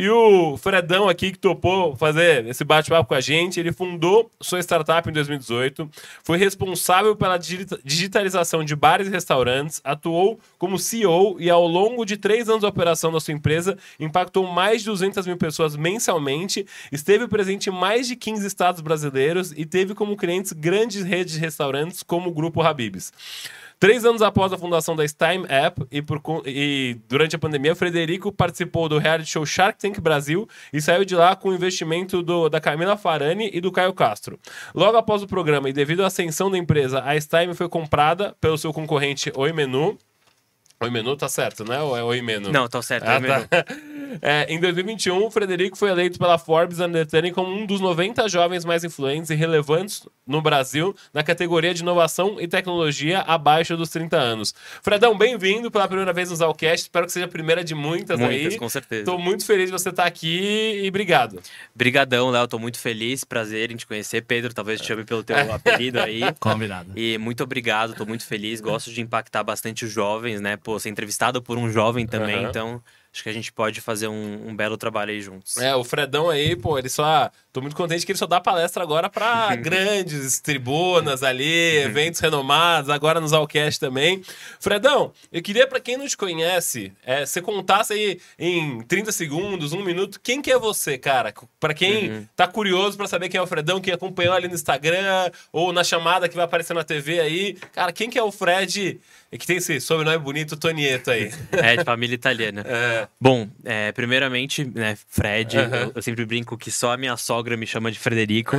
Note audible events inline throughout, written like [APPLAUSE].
E o Fredão aqui, que topou fazer esse bate-papo com a gente, ele fundou sua startup em 2018, foi responsável pela digitalização de bares e restaurantes, atuou como CEO e ao longo de três anos de operação da sua empresa, impactou mais de 200 mil pessoas mensalmente, esteve presente em mais de 15 estados brasileiros e teve como clientes grandes redes de restaurantes como o Grupo Habibs. Três anos após a fundação da Steam App e, por, e durante a pandemia, Frederico participou do reality show Shark Tank Brasil e saiu de lá com o investimento do, da Camila Farani e do Caio Castro. Logo após o programa e devido à ascensão da empresa, a Steam foi comprada pelo seu concorrente Oi Menu. Oi Menu tá certo, né? Ou é Oi Menu? Não, tá certo. Ah, tá. [LAUGHS] É, em 2021, o Frederico foi eleito pela Forbes Undertale como um dos 90 jovens mais influentes e relevantes no Brasil na categoria de inovação e tecnologia abaixo dos 30 anos. Fredão, bem-vindo pela primeira vez no Zalcast. Espero que seja a primeira de muitas, muitas aí. com certeza. Estou muito feliz de você estar aqui e obrigado. Brigadão, Léo. Estou muito feliz. Prazer em te conhecer. Pedro, talvez te chame pelo teu [LAUGHS] apelido aí. Combinado. E muito obrigado. Estou muito feliz. Gosto de impactar bastante os jovens, né? Pô, ser entrevistado por um jovem também. Uhum. Então, acho que a gente pode fazer um, um, belo trabalho aí juntos. É, o Fredão aí, pô, ele só. Tô muito contente que ele só dá palestra agora para [LAUGHS] grandes tribunas ali, eventos renomados, agora nos Alcast também. Fredão, eu queria, para quem não te conhece, é, você contasse aí em 30 segundos, um minuto, quem que é você, cara? Para quem uhum. tá curioso para saber quem é o Fredão, quem acompanhou ali no Instagram ou na chamada que vai aparecer na TV aí, cara, quem que é o Fred? E que tem esse sobrenome bonito, Tonieto aí. [LAUGHS] É, de família italiana. É. Bom, é, primeiramente, né, Fred, uhum. eu, eu, sempre brinco que só a minha sogra me chama de Frederico.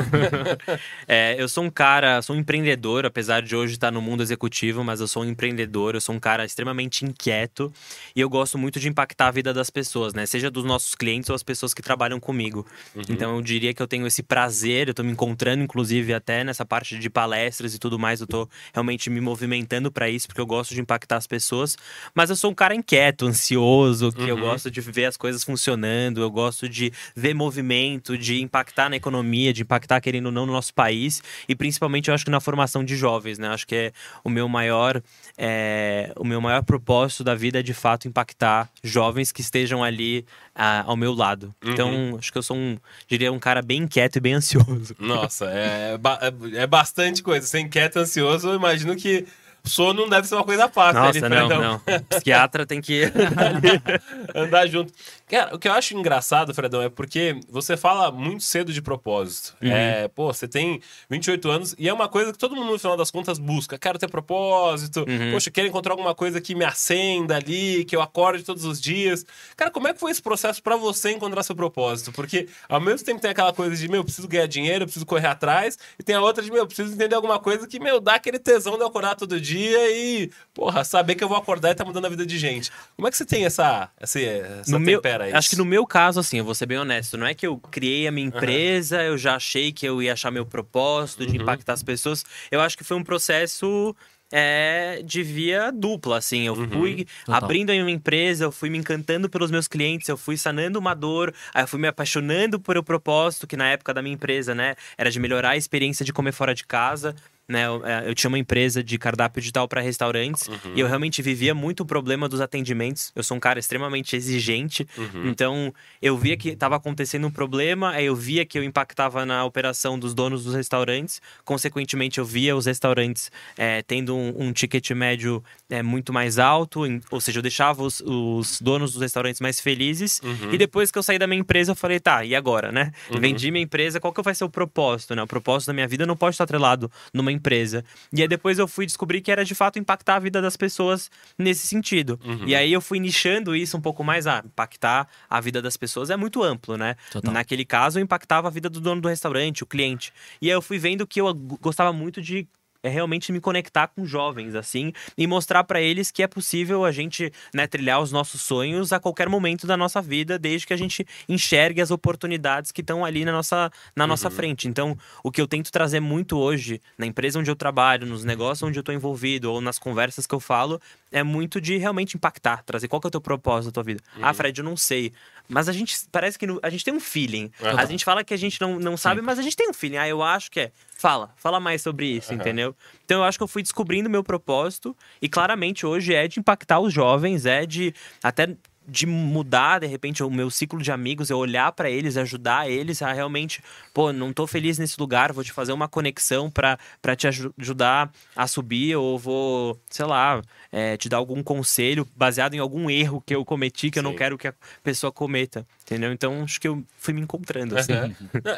[LAUGHS] é, eu sou um cara, sou um empreendedor, apesar de hoje estar no mundo executivo, mas eu sou um empreendedor, eu sou um cara extremamente inquieto e eu gosto muito de impactar a vida das pessoas, né? Seja dos nossos clientes ou as pessoas que trabalham comigo. Uhum. Então eu diria que eu tenho esse prazer, eu tô me encontrando, inclusive, até nessa parte de palestras e tudo mais, eu tô realmente me movimentando para isso, porque eu gosto de impactar as pessoas, mas eu sou um cara inquieto, ansioso, que uhum. eu gosto de ver as coisas funcionando, eu gosto de ver movimento, de impactar na economia, de impactar, querendo ou não, no nosso país, e principalmente eu acho que na formação de jovens, né? Eu acho que é o meu maior, é, o meu maior propósito da vida é de fato impactar jovens que estejam ali uh, ao meu lado. Uhum. Então, acho que eu sou um, diria, um cara bem inquieto e bem ansioso. [LAUGHS] Nossa, é, é, é bastante coisa. Ser inquieto e ansioso, eu imagino que sono não deve ser uma coisa fácil. Nossa, ali, não, não. Psiquiatra tem que [LAUGHS] andar junto. Cara, o que eu acho engraçado, Fredão, é porque você fala muito cedo de propósito. Uhum. É, pô, você tem 28 anos e é uma coisa que todo mundo, no final das contas, busca. Quero ter propósito. Uhum. Poxa, quero encontrar alguma coisa que me acenda ali, que eu acorde todos os dias. Cara, como é que foi esse processo para você encontrar seu propósito? Porque ao mesmo tempo tem aquela coisa de, meu, eu preciso ganhar dinheiro, eu preciso correr atrás, e tem a outra de, meu, eu preciso entender alguma coisa que, meu, dá aquele tesão de acordar todo dia e, porra, saber que eu vou acordar e tá mudando a vida de gente. Como é que você tem essa, essa, essa no meu, Acho que no meu caso, assim, eu vou ser bem honesto, não é que eu criei a minha empresa, uhum. eu já achei que eu ia achar meu propósito de uhum. impactar as pessoas. Eu acho que foi um processo é, de via dupla, assim. Eu uhum, fui total. abrindo a minha empresa, eu fui me encantando pelos meus clientes, eu fui sanando uma dor, aí eu fui me apaixonando por o propósito, que na época da minha empresa, né, era de melhorar a experiência de comer fora de casa né? Eu, é, eu, tinha uma empresa de cardápio digital para restaurantes uhum. e eu realmente vivia muito o problema dos atendimentos. Eu sou um cara extremamente exigente, uhum. então eu via que estava acontecendo um problema, aí eu via que eu impactava na operação dos donos dos restaurantes, consequentemente eu via os restaurantes é, tendo um, um, ticket médio é, muito mais alto, ou seja, eu deixava os, os, donos dos restaurantes mais felizes. Uhum. E depois que eu saí da minha empresa, eu falei, tá, e agora, né? Uhum. Vendi minha empresa, qual que vai ser o propósito, né? O propósito da minha vida não pode estar atrelado numa empresa. E aí depois eu fui descobrir que era de fato impactar a vida das pessoas nesse sentido. Uhum. E aí eu fui nichando isso um pouco mais. Ah, impactar a vida das pessoas é muito amplo, né? Total. Naquele caso, eu impactava a vida do dono do restaurante, o cliente. E aí eu fui vendo que eu gostava muito de é realmente me conectar com jovens, assim, e mostrar para eles que é possível a gente né, trilhar os nossos sonhos a qualquer momento da nossa vida, desde que a gente enxergue as oportunidades que estão ali na nossa, na uhum. nossa frente. Então, o que eu tento trazer muito hoje, na empresa onde eu trabalho, nos negócios onde eu estou envolvido, ou nas conversas que eu falo, é muito de realmente impactar, trazer qual que é o teu propósito da tua vida. Uhum. Ah, Fred, eu não sei. Mas a gente parece que a gente tem um feeling. Uhum. A gente fala que a gente não, não sabe, Sim. mas a gente tem um feeling. Ah, eu acho que é. Fala, fala mais sobre isso, uhum. entendeu? Então eu acho que eu fui descobrindo meu propósito e claramente hoje é de impactar os jovens, é de até de mudar, de repente, o meu ciclo de amigos, eu olhar para eles, ajudar eles a realmente, pô, não tô feliz nesse lugar, vou te fazer uma conexão para te ajudar a subir, ou vou, sei lá, é, te dar algum conselho baseado em algum erro que eu cometi, que Sim. eu não quero que a pessoa cometa. Entendeu? Então, acho que eu fui me encontrando, assim.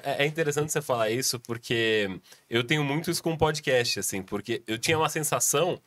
é interessante você falar isso, porque eu tenho muito isso com podcast, assim, porque eu tinha uma sensação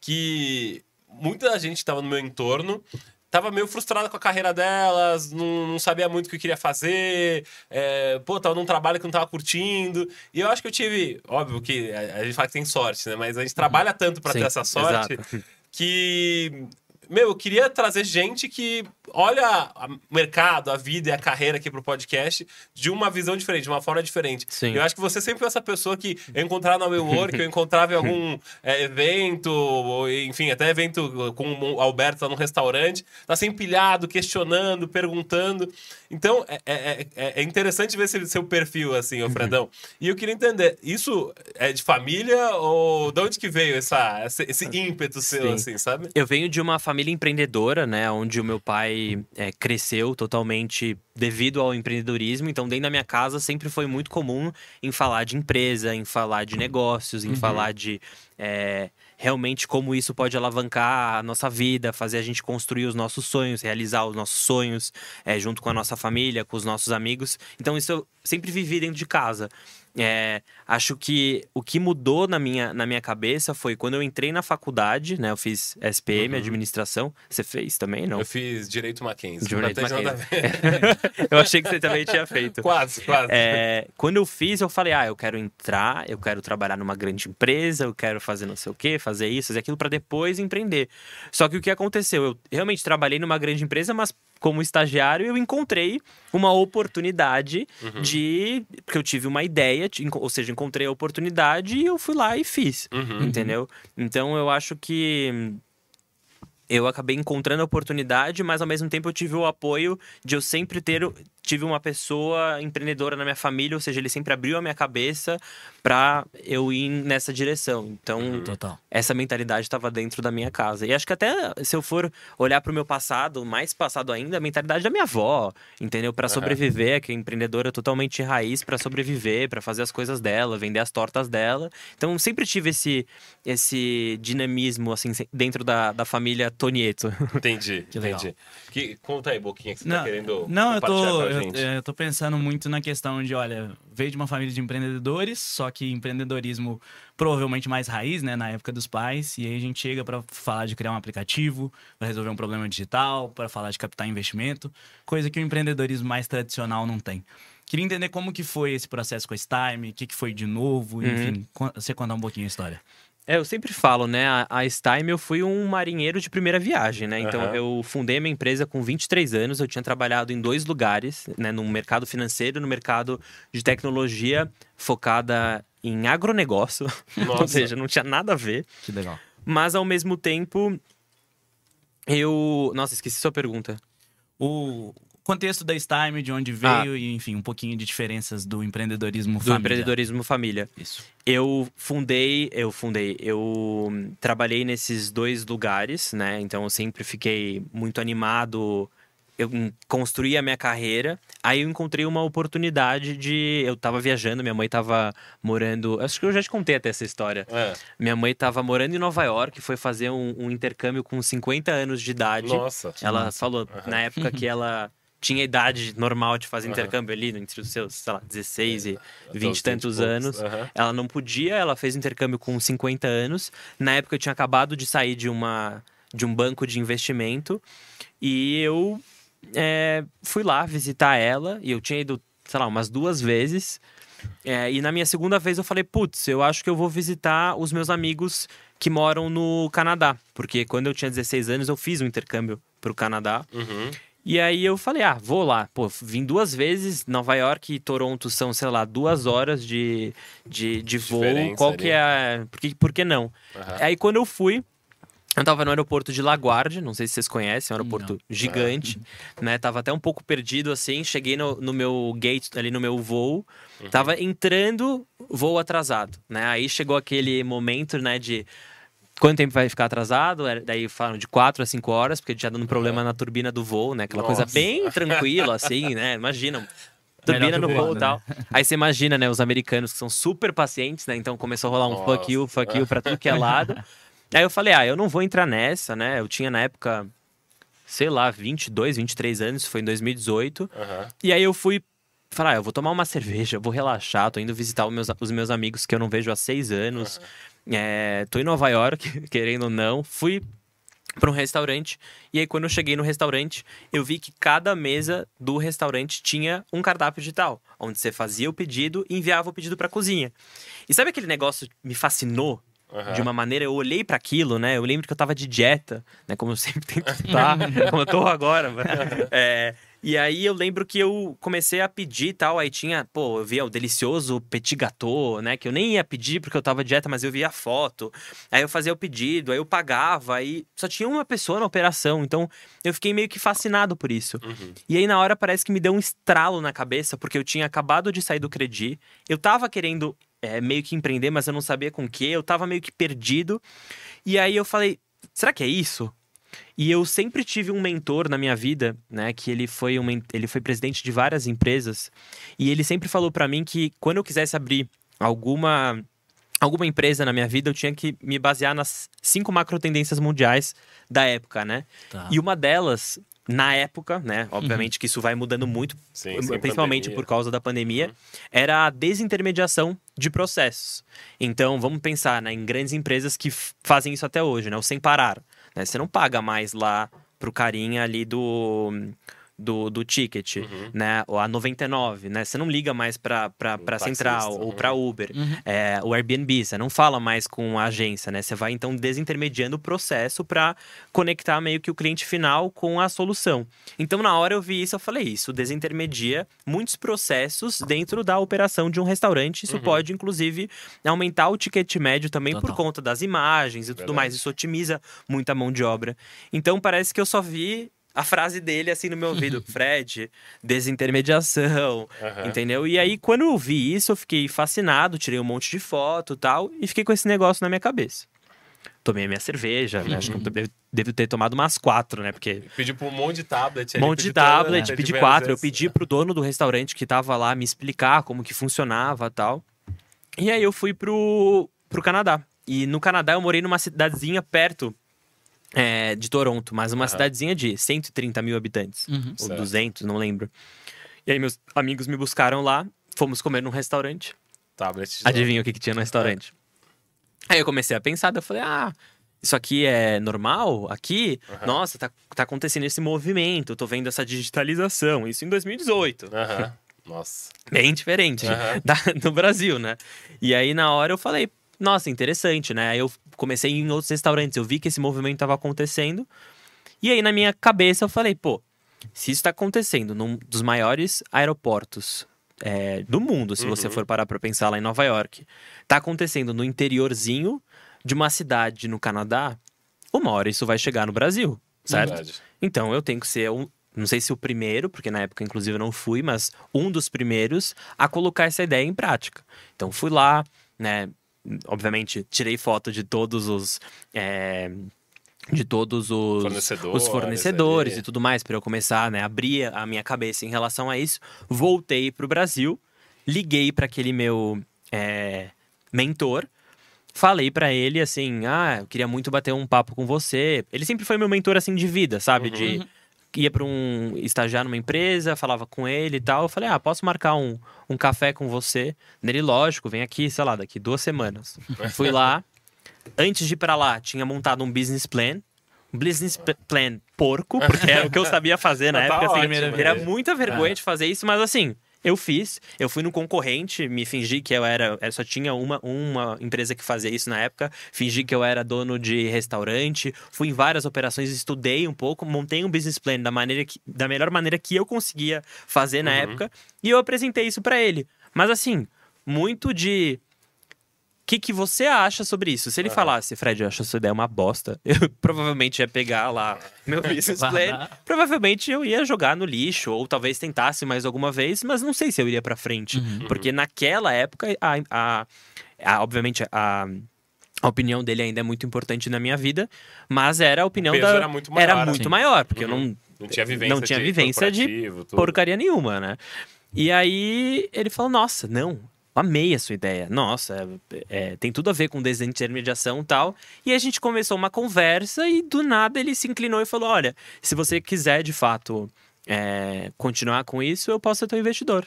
que muita gente estava no meu entorno tava meio frustrada com a carreira delas, não, não sabia muito o que queria fazer, é, pô, tava num trabalho que não tava curtindo. E eu acho que eu tive, óbvio que a, a gente fala que tem sorte, né? Mas a gente trabalha tanto para ter essa sorte exato. que meu, eu queria trazer gente que olha o mercado, a vida e a carreira aqui pro podcast de uma visão diferente, de uma forma diferente. Sim. Eu acho que você sempre foi essa pessoa que eu encontrava no meu work, eu encontrava em algum é, evento, ou, enfim, até evento com o Alberto lá no restaurante, tá sempre pilhado, questionando, perguntando. Então, é, é, é, é interessante ver esse seu perfil, assim, ô Fredão. E eu queria entender, isso é de família ou de onde que veio essa, esse, esse ímpeto seu, Sim. assim, sabe? Eu venho de uma família empreendedora, né, onde o meu pai é, cresceu totalmente devido ao empreendedorismo. Então, dentro da minha casa sempre foi muito comum em falar de empresa, em falar de negócios, em uhum. falar de é, realmente como isso pode alavancar a nossa vida, fazer a gente construir os nossos sonhos, realizar os nossos sonhos, é, junto com a nossa família, com os nossos amigos. Então, isso eu sempre vivi dentro de casa. É, acho que o que mudou na minha, na minha cabeça foi quando eu entrei na faculdade, né? Eu fiz SPM, uhum. administração. Você fez também, não? Eu fiz Direito Mackenzie. Direito Mackenzie. [LAUGHS] eu achei que você também tinha feito. Quase, quase. É, quando eu fiz, eu falei, ah, eu quero entrar, eu quero trabalhar numa grande empresa, eu quero fazer não sei o quê, fazer isso, fazer aquilo, para depois empreender. Só que o que aconteceu? Eu realmente trabalhei numa grande empresa, mas como estagiário, eu encontrei uma oportunidade uhum. de. Porque eu tive uma ideia, ou seja, encontrei a oportunidade e eu fui lá e fiz. Uhum. Entendeu? Então eu acho que eu acabei encontrando a oportunidade, mas ao mesmo tempo eu tive o apoio de eu sempre ter tive uma pessoa empreendedora na minha família, ou seja, ele sempre abriu a minha cabeça para eu ir nessa direção. Então, uhum. Total. essa mentalidade estava dentro da minha casa. E acho que até se eu for olhar para o meu passado, mais passado ainda, a mentalidade da minha avó, entendeu? Para sobreviver, uhum. que é empreendedora totalmente raiz para sobreviver, para fazer as coisas dela, vender as tortas dela. Então, sempre tive esse esse dinamismo assim dentro da, da família Tonieto. Entendi. [LAUGHS] que legal. Entendi. Que, conta aí, Boquinha, que você tá não, tá querendo Não, eu tô eu, eu tô pensando muito na questão de, olha, veio de uma família de empreendedores, só que empreendedorismo provavelmente mais raiz, né, na época dos pais, e aí a gente chega para falar de criar um aplicativo, para resolver um problema digital, para falar de captar investimento, coisa que o empreendedorismo mais tradicional não tem. Queria entender como que foi esse processo com esse time, o que, que foi de novo, uhum. enfim, você contar um pouquinho a história. É, eu sempre falo, né? A, a Stime, eu fui um marinheiro de primeira viagem, né? Então, uhum. eu fundei a minha empresa com 23 anos. Eu tinha trabalhado em dois lugares, né? No mercado financeiro, no mercado de tecnologia focada em agronegócio. [LAUGHS] Ou seja, não tinha nada a ver. Que legal. Mas, ao mesmo tempo, eu... Nossa, esqueci sua pergunta. O, contexto da Stime, de onde veio ah. e, enfim, um pouquinho de diferenças do empreendedorismo do família. Do empreendedorismo família. Isso. Eu fundei, eu fundei, eu trabalhei nesses dois lugares, né? Então eu sempre fiquei muito animado eu construí a minha carreira. Aí eu encontrei uma oportunidade de. Eu tava viajando, minha mãe tava morando. Acho que eu já te contei até essa história. É. Minha mãe tava morando em Nova York, foi fazer um, um intercâmbio com 50 anos de idade. Nossa. Ela nossa. falou, uhum. na época que ela tinha idade normal de fazer uhum. intercâmbio ali, entre os seus, sei lá, 16 e 20 e tantos anos. Uhum. Ela não podia, ela fez intercâmbio com 50 anos. Na época eu tinha acabado de sair de, uma, de um banco de investimento e eu é, fui lá visitar ela e eu tinha ido, sei lá, umas duas vezes. É, e na minha segunda vez eu falei, putz, eu acho que eu vou visitar os meus amigos que moram no Canadá. Porque quando eu tinha 16 anos eu fiz um intercâmbio pro Canadá. Uhum. E aí eu falei, ah, vou lá. Pô, vim duas vezes. Nova York e Toronto são, sei lá, duas horas de, de, de voo. Qual ali. que é a... Por que, por que não? Uhum. Aí quando eu fui, eu tava no aeroporto de LaGuardia, não sei se vocês conhecem, é um aeroporto não. gigante, uhum. né? Tava até um pouco perdido assim. Cheguei no, no meu gate, ali no meu voo. Uhum. Tava entrando, voo atrasado, né? Aí chegou aquele momento, né, de quanto tempo vai ficar atrasado? Daí falaram de 4 a 5 horas, porque tinha dando problema na turbina do voo, né? Aquela Nossa. coisa bem tranquila, assim, né? Imagina. [LAUGHS] Turbina no voo e tal. Né? Aí você imagina, né, os americanos que são super pacientes, né? Então começou a rolar um Nossa. fuck you, fuck you pra tudo que é [LAUGHS] lado. Aí eu falei, ah, eu não vou entrar nessa, né? Eu tinha na época, sei lá, 22, 23 anos, foi em 2018. Uhum. E aí eu fui falar, ah, eu vou tomar uma cerveja, vou relaxar, tô indo visitar os meus, os meus amigos que eu não vejo há seis anos. Uhum. É, tô em Nova York, [LAUGHS] querendo ou não. Fui para um restaurante. E aí, quando eu cheguei no restaurante, eu vi que cada mesa do restaurante tinha um cardápio digital, onde você fazia o pedido e enviava o pedido para a cozinha. E sabe aquele negócio que me fascinou? Uhum. De uma maneira, eu olhei para aquilo, né? Eu lembro que eu tava de dieta, né? Como eu sempre tento estar, [LAUGHS] como eu tô agora. [LAUGHS] É, e aí eu lembro que eu comecei a pedir e tal, aí tinha, pô, eu via o delicioso petit gâteau, né, que eu nem ia pedir porque eu tava dieta, mas eu via a foto. Aí eu fazia o pedido, aí eu pagava, aí só tinha uma pessoa na operação, então eu fiquei meio que fascinado por isso. Uhum. E aí na hora parece que me deu um estralo na cabeça, porque eu tinha acabado de sair do Credi, eu tava querendo é, meio que empreender, mas eu não sabia com o que, eu tava meio que perdido. E aí eu falei, será que é isso? E eu sempre tive um mentor na minha vida, né, que ele foi um, ele foi presidente de várias empresas, e ele sempre falou para mim que quando eu quisesse abrir alguma alguma empresa na minha vida, eu tinha que me basear nas cinco macro tendências mundiais da época, né? Tá. E uma delas na época, né? Obviamente uhum. que isso vai mudando muito, Sim, principalmente pandemia. por causa da pandemia, uhum. era a desintermediação de processos. Então, vamos pensar né, em grandes empresas que fazem isso até hoje, né? O sem parar. Né? Você não paga mais lá pro carinha ali do do, do ticket, uhum. né? Ou a 99, né? Você não liga mais para para central ou para uhum. Uber. Uhum. É, o Airbnb, você não fala mais com a agência, né? Você vai então desintermediando o processo para conectar meio que o cliente final com a solução. Então, na hora eu vi isso, eu falei, isso desintermedia muitos processos dentro da operação de um restaurante. Isso uhum. pode, inclusive, aumentar o ticket médio também Total. por conta das imagens e Verdade. tudo mais. Isso otimiza muita mão de obra. Então, parece que eu só vi a frase dele assim no meu ouvido: [LAUGHS] Fred, desintermediação, uhum. entendeu? E aí, quando eu vi isso, eu fiquei fascinado, tirei um monte de foto tal, e fiquei com esse negócio na minha cabeça. Tomei a minha cerveja, né? acho que eu devo ter tomado umas quatro, né? Porque. Pedi por um monte de tablet. Um monte de tablet, toda, né? pedi quatro. Eu pedi pro dono do restaurante que tava lá me explicar como que funcionava tal. E aí eu fui pro, pro Canadá. E no Canadá eu morei numa cidadezinha perto é, de Toronto, mas uma uhum. cidadezinha de 130 mil habitantes. Uhum. Ou certo. 200, não lembro. E aí meus amigos me buscaram lá, fomos comer num restaurante. Tablet. Adivinha o que, que tinha no restaurante? É. Aí eu comecei a pensar, eu falei, ah, isso aqui é normal? Aqui, uhum. nossa, tá, tá acontecendo esse movimento, tô vendo essa digitalização. Isso em 2018. Uhum. Nossa. Bem diferente uhum. [LAUGHS] da, do Brasil, né? E aí, na hora, eu falei, nossa, interessante, né? Aí eu comecei em outros restaurantes, eu vi que esse movimento estava acontecendo. E aí na minha cabeça eu falei, pô, se isso está acontecendo num dos maiores aeroportos é, do mundo, se uhum. você for parar para pensar lá em Nova York, tá acontecendo no interiorzinho de uma cidade no Canadá, uma hora isso vai chegar no Brasil, certo? Verdade. Então eu tenho que ser um, não sei se o primeiro, porque na época inclusive eu não fui, mas um dos primeiros a colocar essa ideia em prática. Então fui lá, né, obviamente, tirei foto de todos os. É, de todos os fornecedores, os fornecedores e tudo mais, para eu começar né, a abrir a minha cabeça em relação a isso. Voltei para o Brasil, liguei para aquele meu é, mentor, falei para ele assim: Ah, eu queria muito bater um papo com você. Ele sempre foi meu mentor assim de vida, sabe? Uhum. De ia para um estagiar numa empresa, falava com ele e tal. Eu falei, ah, posso marcar um, um café com você? Nele, lógico, vem aqui, sei lá, daqui duas semanas. [LAUGHS] Fui lá. Antes de ir para lá, tinha montado um business plan. Um business plan porco, porque era o que eu sabia fazer na tá época. Assim, era muita vergonha é. de fazer isso, mas assim, eu fiz, eu fui no concorrente, me fingi que eu era, eu só tinha uma, uma empresa que fazia isso na época, fingi que eu era dono de restaurante, fui em várias operações, estudei um pouco, montei um business plan da maneira que, da melhor maneira que eu conseguia fazer na uhum. época e eu apresentei isso para ele. Mas assim, muito de que, que você acha sobre isso? Se ele falasse, Fred, eu acho essa ideia uma bosta, [LAUGHS] eu provavelmente ia pegar lá meu business plan. [LAUGHS] provavelmente eu ia jogar no lixo, ou talvez tentasse mais alguma vez, mas não sei se eu iria pra frente. Uhum. Porque naquela época, a, a, a obviamente, a A opinião dele ainda é muito importante na minha vida, mas era a opinião peso da. era muito maior, era né? muito Sim. maior, porque eu Uhum. não, Não tinha vivência não tinha de vivência de corporativo, tudo. porcaria nenhuma, né? E aí ele falou: Nossa, não, amei a sua ideia. Nossa, é, tem tudo a ver com desintermediação e tal. E a gente começou uma conversa e do nada ele se inclinou e falou: Olha, se você quiser de fato é, continuar com isso, eu posso ser teu investidor.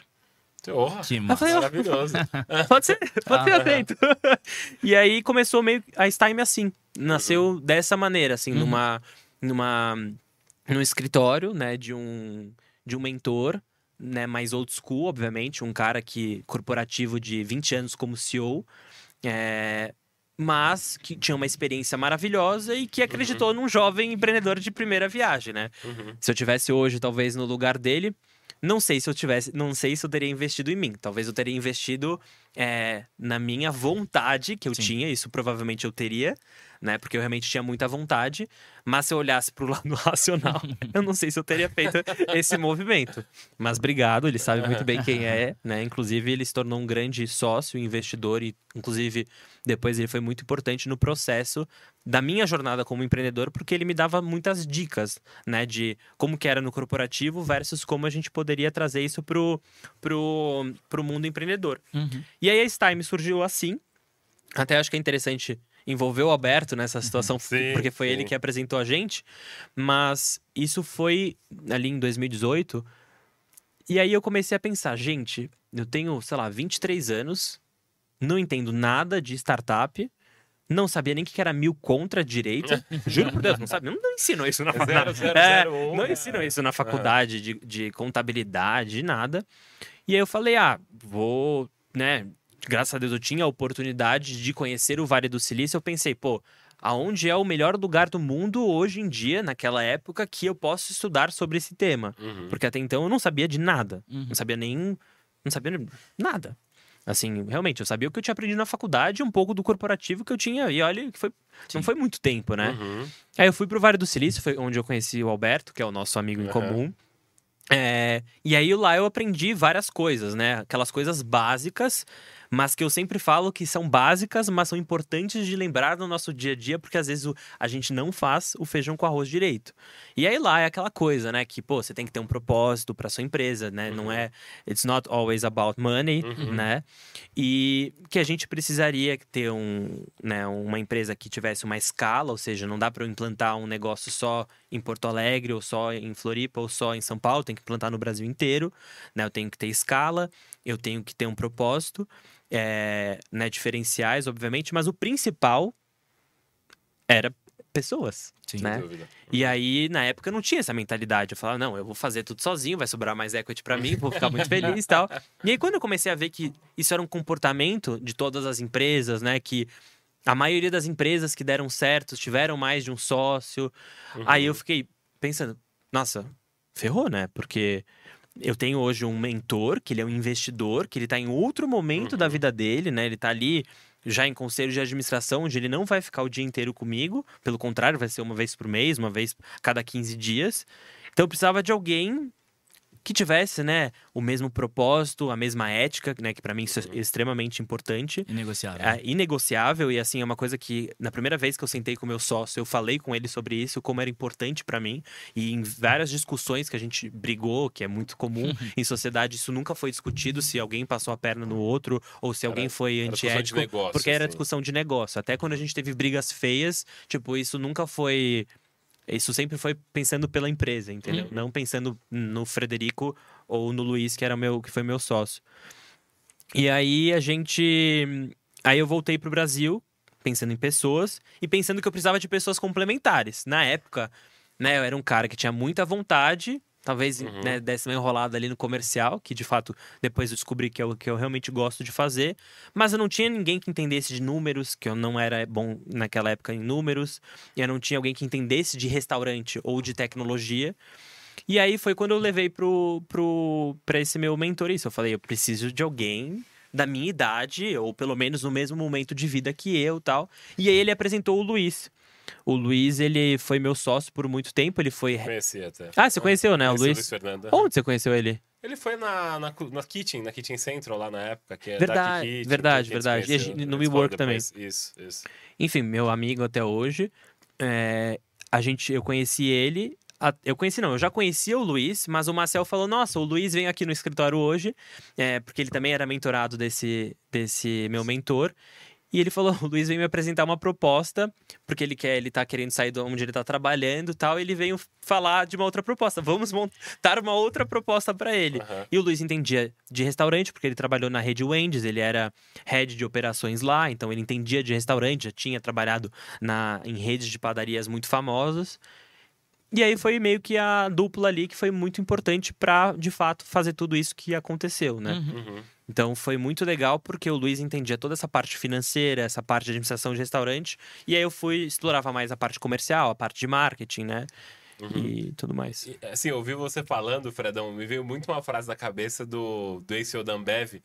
Porra, Que massa. falei, maravilhoso. [LAUGHS] Pode ser, pode ser Ah, aceito. [LAUGHS] e aí começou meio a Stime assim. Nasceu dessa maneira, assim, numa, numa, num escritório, né, de um, de um mentor, né, mais old school, obviamente, um cara que corporativo de 20 anos como CEO, é, mas que tinha uma experiência maravilhosa e que acreditou num jovem empreendedor de primeira viagem, né? Uhum. Se eu tivesse hoje, talvez, no lugar dele, não sei se eu tivesse, não sei se eu teria investido em mim. Talvez eu teria investido é, na minha vontade que eu Sim. tinha, isso provavelmente eu teria, né? Porque eu realmente tinha muita vontade. Mas se eu olhasse pro [LAUGHS] lado racional, [LAUGHS] eu não sei se eu teria feito esse movimento. Mas obrigado, ele sabe muito bem quem é, [LAUGHS] né? Inclusive, ele se tornou um grande sócio, investidor, e inclusive depois ele foi muito importante no processo da minha jornada como empreendedor, porque ele me dava muitas dicas, né? De como que era no corporativo versus como a gente poderia trazer isso pro, pro, pro mundo empreendedor. Uhum. E aí a Stime surgiu assim. Até acho que é interessante envolver o Alberto nessa situação, Sim, porque foi sim. ele que apresentou a gente. Mas isso foi ali em 2018. E aí eu comecei a pensar, gente, eu tenho, sei lá, 23 anos, não entendo nada de startup. Não sabia nem o que era mil contra direito. [LAUGHS] Juro por Deus, não sabia. Não, não ensinam isso na Zero, faculdade. É, não é. ensinam isso na faculdade de, de contabilidade, de nada. E aí eu falei, ah, vou, né? Graças a Deus eu tinha a oportunidade de conhecer o Vale do Silício. Eu pensei, pô, aonde é o melhor lugar do mundo hoje em dia, naquela época, que eu posso estudar sobre esse tema? Uhum. Porque até então eu não sabia de nada. Uhum. Não sabia nem. Não sabia nada. Assim, realmente, eu sabia o que eu tinha aprendido na faculdade, um pouco do corporativo que eu tinha. E olha, que foi, não Sim. foi muito tempo, né? Uhum. Aí eu fui pro Vale do Silício, foi onde eu conheci o Alberto, que é o nosso amigo em comum. É, e aí lá eu aprendi várias coisas, né? Aquelas coisas básicas, mas que eu sempre falo que são básicas, mas são importantes de lembrar no nosso dia a dia, porque às vezes o- a gente não faz o feijão com arroz direito. E aí lá é aquela coisa, né? Que, pô, você tem que ter um propósito para sua empresa, né? Não é. It's not always about money, Uhum. né? E que a gente precisaria ter um, né, uma empresa que tivesse uma escala, ou seja, não dá para eu implantar um negócio só em Porto Alegre, ou só em Floripa, ou só em São Paulo, tem que implantar no Brasil inteiro, né? Eu tenho que ter escala, eu tenho que ter um propósito, é, né, diferenciais, obviamente, mas o principal era pessoas, Sim. né? Dúvida. E aí, na época, eu não tinha essa mentalidade. Eu falava, não, eu vou fazer tudo sozinho, vai sobrar mais equity pra mim, vou ficar muito feliz e tal. E aí, quando eu comecei a ver que isso era um comportamento de todas as empresas, né? Que a maioria das empresas que deram certo tiveram mais de um sócio. Uhum. Aí eu fiquei pensando, nossa, ferrou, né? Porque eu tenho hoje um mentor, que ele é um investidor, que ele tá em outro momento da vida dele, né? Ele tá ali já em conselho de administração, onde ele não vai ficar o dia inteiro comigo, pelo contrário, vai ser uma vez por mês, uma vez cada 15 dias. Então eu precisava de alguém que tivesse, né, o mesmo propósito, a mesma ética, né, que para mim isso é extremamente importante. Inegociável. É inegociável e assim é uma coisa que na primeira vez que eu sentei com o meu sócio eu falei com ele sobre isso como era importante pra mim e em várias discussões que a gente brigou que é muito comum [LAUGHS] em sociedade isso nunca foi discutido se alguém passou a perna no outro ou se alguém foi era discussão de antiético negócio, porque era assim. discussão de negócio até quando a gente teve brigas feias tipo isso nunca foi isso sempre foi pensando pela empresa, entendeu? Não pensando no Frederico ou no Luiz, que era meu, que foi meu sócio. E aí a gente. Aí eu voltei pro Brasil, pensando em pessoas, e pensando que eu precisava de pessoas complementares. Na época, né, eu era um cara que tinha muita vontade, talvez Uhum. né, desse uma enrolada ali no comercial, que de fato depois eu descobri que é o que eu realmente gosto de fazer, mas eu não tinha ninguém que entendesse de números, que eu não era bom naquela época em números, e eu não tinha alguém que entendesse de restaurante ou de tecnologia. E aí foi quando eu levei pro, pro, pra esse meu mentor isso. Eu falei, eu preciso de alguém da minha idade, ou pelo menos no mesmo momento de vida que eu tal. E aí ele apresentou o Luiz. O Luiz, ele foi meu sócio por muito tempo, ele foi... Conheci até. Ah, você conheceu, né, o Luiz? Luiz Fernando. Onde você conheceu ele? Ele foi na, na, na Kitchen, na Kitchen Central lá na época, que é verdade, Kitchen, verdade, verdade. E no WeWork também. Isso, isso. Enfim, meu amigo até hoje, é, a gente, eu conheci ele eu conheci não, eu já conhecia o Luiz, mas o Marcel falou: Nossa, o Luiz veio aqui no escritório hoje, é, porque ele também era mentorado desse, desse meu mentor. E ele falou: o Luiz veio me apresentar uma proposta, porque ele quer, ele tá querendo sair de onde ele tá trabalhando e tal. E ele veio falar de uma outra proposta. Vamos montar uma outra proposta para ele. Uhum. E o Luiz entendia de restaurante, porque ele trabalhou na rede Wendy's, ele era head de operações lá, então ele entendia de restaurante, já tinha trabalhado na, em redes de padarias muito famosas. E aí foi meio que a dupla ali que foi muito importante para, de fato, fazer tudo isso que aconteceu, né? Uhum. uhum. Então foi muito legal porque o Luiz entendia toda essa parte financeira, essa parte de administração de restaurante, e aí eu fui explorava mais a parte comercial, a parte de marketing, né? Uhum. E tudo mais. E, assim, eu ouvi você falando, Fredão, me veio muito uma frase na cabeça do, do ACO Dambev,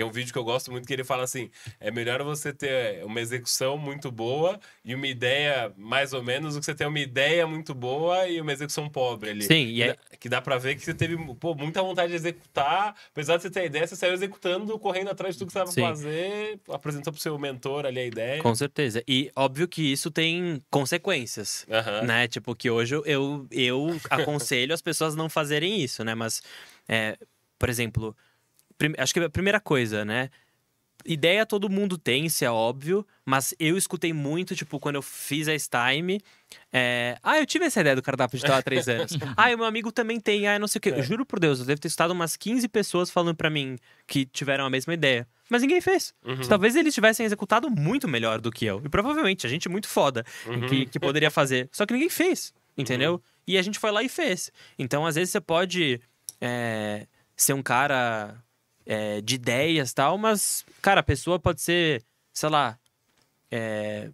que é um vídeo que eu gosto muito, que ele fala assim: é melhor você ter uma execução muito boa e uma ideia mais ou menos do que você ter uma ideia muito boa e uma execução pobre ali. Sim, e é... Que dá pra ver que você teve pô, muita vontade de executar, apesar de você ter a ideia, você saiu executando, correndo atrás de tudo que você estava fazer, apresentou pro seu mentor ali a ideia. Com certeza. E óbvio que isso tem consequências, uhum. né? Tipo, que hoje eu, eu aconselho as pessoas não fazerem isso, né? Mas, é, por exemplo acho que a primeira coisa, né? Ideia todo mundo tem, isso é óbvio, mas eu escutei muito, tipo, quando eu fiz a Stime. É... Ah, eu tive essa ideia do cardápio digital há três anos. [LAUGHS] ah, e meu amigo também tem, ah, não sei o quê. É. Juro por Deus, eu devo ter escutado umas 15 pessoas falando para mim que tiveram a mesma ideia. Mas ninguém fez. Uhum. Talvez eles tivessem executado muito melhor do que eu. E provavelmente, a gente é muito foda uhum. que, que poderia fazer. Só que ninguém fez, entendeu? Uhum. E a gente foi lá e fez. Então, às vezes, você pode é, ser um cara é, de ideias tal, mas, cara, a pessoa pode ser, sei lá, é,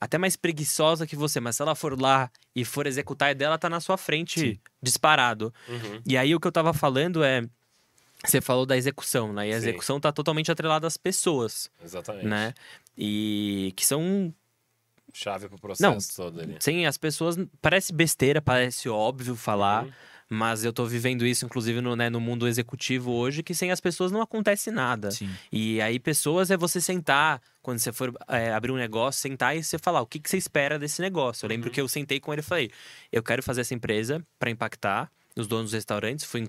até mais preguiçosa que você, mas se ela for lá e for executar a ideia, ela tá na sua frente, Sim. disparado. Uhum. E aí o que eu tava falando é. Você falou da execução, né? E a Sim. execução tá totalmente atrelada às pessoas. Exatamente. Né? E que são chave pro processo Não, todo ali. Sim, as pessoas. Parece besteira, parece óbvio falar, uhum. Mas eu tô vivendo isso, inclusive, no, né, no mundo executivo hoje, que sem as pessoas não acontece nada. Sim. E aí, pessoas é você sentar, quando você for é, abrir um negócio, sentar e você falar o que, que você espera desse negócio. Eu lembro uhum. que eu sentei com ele e falei: eu quero fazer essa empresa para impactar os donos dos restaurantes. Fui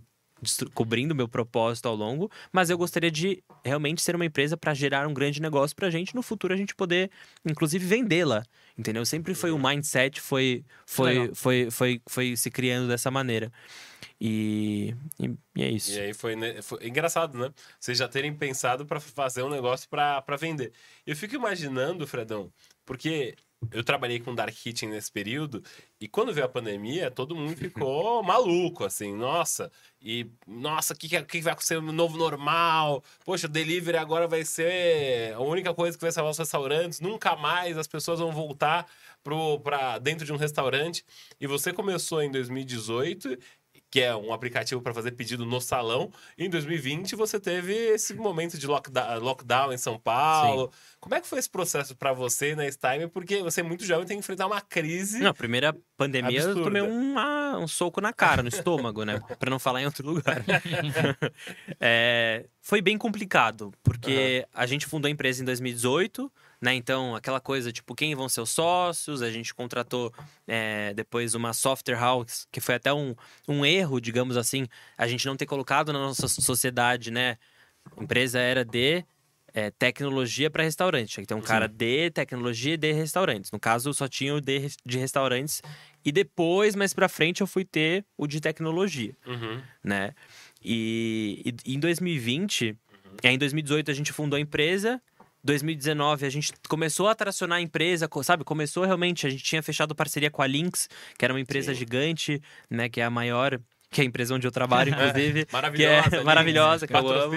cobrindo meu propósito ao longo, mas eu gostaria de realmente ser uma empresa para gerar um grande negócio para a gente no futuro a gente poder, inclusive, vendê-la, entendeu? Sempre foi o um mindset, foi, foi, foi, foi, foi, se criando dessa maneira. E, e, e, é isso. E aí foi, foi engraçado, né? Vocês já terem pensado para fazer um negócio para vender. Eu fico imaginando, Fredão, porque eu trabalhei com Dark Kitchen nesse período e quando veio a pandemia, todo mundo [LAUGHS] ficou maluco, assim, nossa, e nossa, o que, que vai acontecer no novo normal? Poxa, o delivery agora vai ser a única coisa que vai salvar os restaurantes, nunca mais as pessoas vão voltar para dentro de um restaurante. E você começou em 2018 que é um aplicativo para fazer pedido no salão. Em 2020, você teve esse [LAUGHS] momento de lockdown, lockdown em São Paulo. Sim. Como é que foi esse processo para você na Stime? Porque você é muito jovem tem que enfrentar uma crise. Na primeira pandemia, absurda. eu tomei um, um soco na cara, no estômago, né? para não falar em outro lugar. [LAUGHS] [LAUGHS] é, foi bem complicado, porque uhum. a gente fundou a empresa em 2018 né? Então, aquela coisa, tipo, quem vão ser os sócios? A gente contratou é, depois uma software house, que foi até um, um erro, digamos assim, a gente não ter colocado na nossa sociedade, né? A empresa era de é, tecnologia para restaurante. Tinha que ter um Sim. cara de tecnologia e de restaurantes. No caso, só tinha o de, de restaurantes. E depois, mais para frente, eu fui ter o de tecnologia, uhum. né? E, e, em 2020, uhum. em 2018 a gente fundou a empresa 2019 a gente começou a tracionar a empresa, sabe? Começou realmente, a gente tinha fechado parceria com a Lynx, que era uma empresa Sim. gigante, né? Que é a maior que é a empresa onde eu trabalho, [LAUGHS] inclusive. maravilhosa. Que é [LAUGHS] maravilhosa, que eu amo.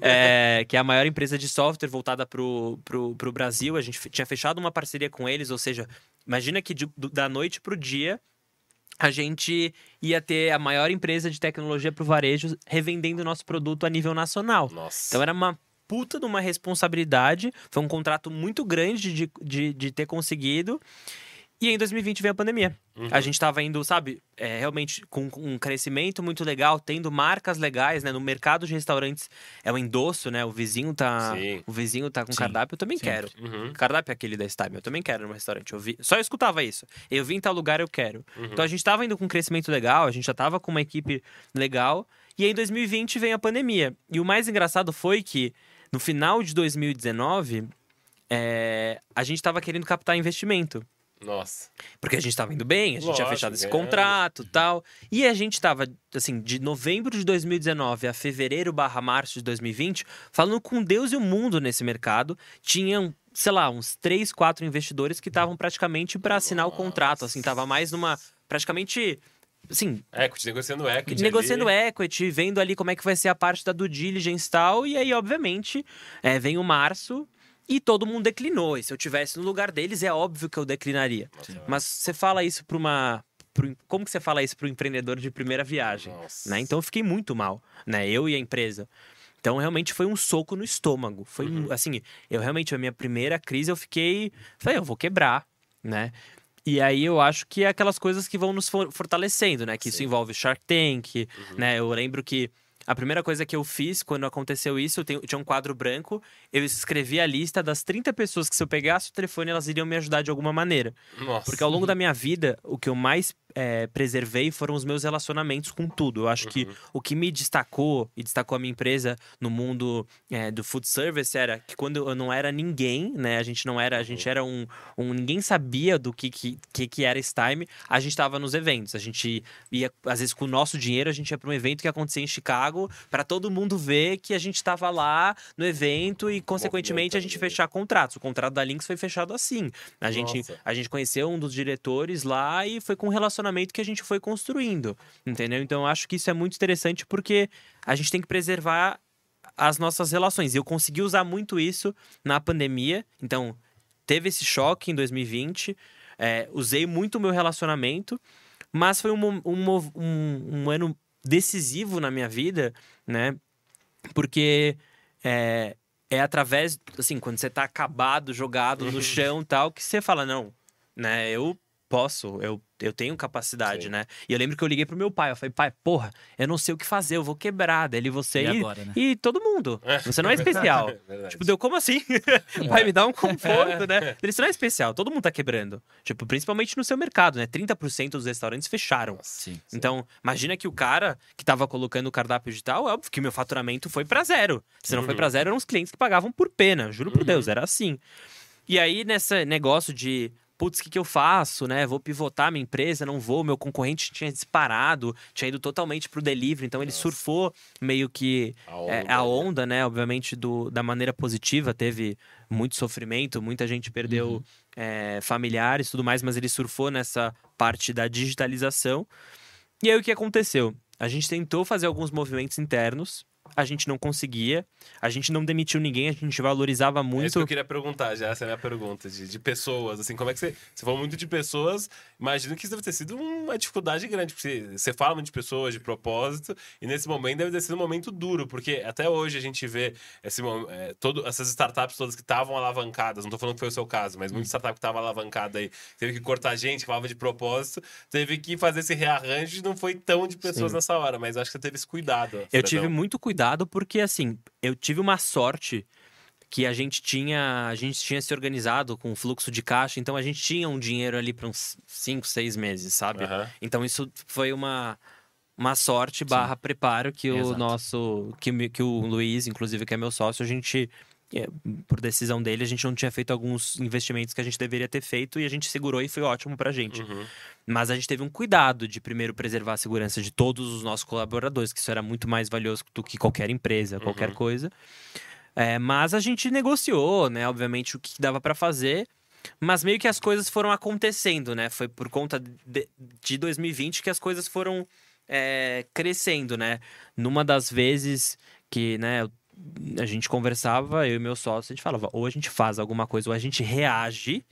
É, que é a maior empresa de software voltada pro, pro, pro Brasil. A gente tinha fechado uma parceria com eles, ou seja, imagina que de, da noite pro dia a gente ia ter a maior empresa de tecnologia pro varejo revendendo nosso produto a nível nacional. Nossa. Então era uma puta de uma responsabilidade. Foi um contrato muito grande de, de, de ter conseguido. E em 2020 veio a pandemia. Uhum. A gente estava indo, sabe, é, realmente com, um crescimento muito legal, tendo marcas legais, né? No mercado de restaurantes é o endosso, né? O vizinho tá, Sim. o vizinho tá com Sim. cardápio, eu também Sim. quero. Uhum. Cardápio é aquele da Stime, eu também quero no restaurante. Eu vi, só eu escutava isso. Eu vim em tal lugar, eu quero. Uhum. Então a gente estava indo com um crescimento legal, a gente já estava com uma equipe legal. E aí em 2020 vem a pandemia. E o mais engraçado foi que no final de 2019 é, a gente estava querendo captar investimento. Nossa. Porque a gente estava indo bem, a gente Lógico, tinha fechado esse contrato e tal. E a gente estava, assim, de novembro de 2019 a fevereiro barra março de 2020, falando com Deus e o mundo nesse mercado. Tinham, sei lá, uns três, quatro investidores que estavam praticamente para assinar Nossa. o contrato. Assim, tava mais numa. Praticamente. Assim, equity, negociando equity. Negociando ali. equity, vendo ali como é que vai ser a parte da due diligence e tal. E aí, obviamente, é, vem o março e todo mundo declinou. E se eu tivesse no lugar deles, é óbvio que eu declinaria. Mas você fala isso para uma Pro, como que você fala isso para o empreendedor de primeira viagem? Né? Então eu fiquei muito mal, né? Eu e a empresa. Então realmente foi um soco no estômago. Foi uhum. assim, eu realmente a minha primeira crise eu fiquei, falei, eu vou quebrar, né? E aí eu acho que é aquelas coisas que vão nos fortalecendo, né? Que Sim. isso envolve Shark Tank, uhum. né? Eu lembro que a primeira coisa que eu fiz quando aconteceu isso, eu tinha um quadro branco, eu escrevi a lista das 30 pessoas que se eu pegasse o telefone, elas iriam me ajudar de alguma maneira. Nossa. Porque ao longo da minha vida, o que eu mais é, preservei foram os meus relacionamentos com tudo. Eu acho uhum. que o que me destacou e destacou a minha empresa no mundo é, do food service era que quando eu não era ninguém, né? A gente não era, a gente uhum. era um, um ninguém sabia do que que, que, que era esse time. A gente estava nos eventos. A gente ia às vezes com o nosso dinheiro a gente ia para um evento que acontecia em Chicago para todo mundo ver que a gente estava lá no evento e consequentemente a gente fechar contratos. O contrato da Lynx foi fechado assim. A gente a gente conheceu um dos diretores lá e foi com relação relacionamento que a gente foi construindo, entendeu? Então eu acho que isso é muito interessante porque a gente tem que preservar as nossas relações. E eu consegui usar muito isso na pandemia. Então, teve esse choque em 2020. É, usei muito o meu relacionamento, mas foi um, um, um, um, ano decisivo na minha vida, né? Porque é, é através, assim, quando você tá acabado, jogado no chão tal, que você fala, não, né? Eu posso, eu eu tenho capacidade, Sim. né? E eu lembro que eu liguei pro meu pai. Eu falei, pai, porra, eu não sei o que fazer, eu vou quebrar. Daí ele, você e, agora, né? e todo mundo. É. Você não é especial. [LAUGHS] É tipo, deu como assim? [LAUGHS] Vai me dar um conforto, né? [LAUGHS] Ele, você não é especial, todo mundo tá quebrando. Tipo, principalmente no seu mercado, né? 30% dos restaurantes fecharam. Sim, então, imagina que o cara que tava colocando o cardápio digital, é óbvio que meu faturamento foi para zero. Se não uhum. foi para zero, eram os clientes que pagavam por pena. Juro por uhum. Deus, era assim. E aí, nesse negócio de putz, o que, que eu faço, né? Vou pivotar minha empresa, não vou. Meu concorrente tinha disparado, tinha ido totalmente pro delivery, então ele Nossa. surfou meio que a onda, é, a onda né? Obviamente, do, da maneira positiva, teve muito sofrimento, muita gente perdeu uhum. é, familiares e tudo mais, mas ele surfou nessa parte da digitalização. E aí o que aconteceu? A gente tentou fazer alguns movimentos internos, a gente não conseguia, a gente não demitiu ninguém, a gente valorizava muito. É isso que eu queria perguntar, já essa é a minha pergunta, de, de pessoas, assim, como é que você. Você falou muito de pessoas, imagino que isso deve ter sido uma dificuldade grande, porque você fala muito de pessoas, de propósito, e nesse momento deve ter sido um momento duro, porque até hoje a gente vê esse, é, todo, essas startups todas que estavam alavancadas, não estou falando que foi o seu caso, mas muita startup que estava alavancada aí, teve que cortar gente, falava de propósito, teve que fazer esse rearranjo e não foi tão de pessoas Sim. nessa hora, mas acho que você teve esse cuidado. Eu tive muito cuidado cuidado porque, assim, eu tive uma sorte que a gente tinha a gente tinha se organizado com fluxo de caixa, então a gente tinha um dinheiro ali para uns 5, 6 meses, sabe? Uhum. Então isso foi uma uma sorte barra preparo que o nosso que, que o Luiz, inclusive que é meu sócio, a gente por decisão dele, a gente não tinha feito alguns investimentos que a gente deveria ter feito e a gente segurou e foi ótimo pra gente. Uhum. Mas a gente teve um cuidado de primeiro preservar a segurança de todos os nossos colaboradores, que isso era muito mais valioso do que qualquer empresa, uhum. qualquer coisa. É, mas a gente negociou, né? Obviamente, o que dava para fazer. Mas meio que as coisas foram acontecendo, né? Foi por conta de, de 2020 que as coisas foram é, crescendo, né? Numa das vezes que, né, a gente conversava, eu e meu sócio, a gente falava, ou a gente faz alguma coisa, ou a gente reage,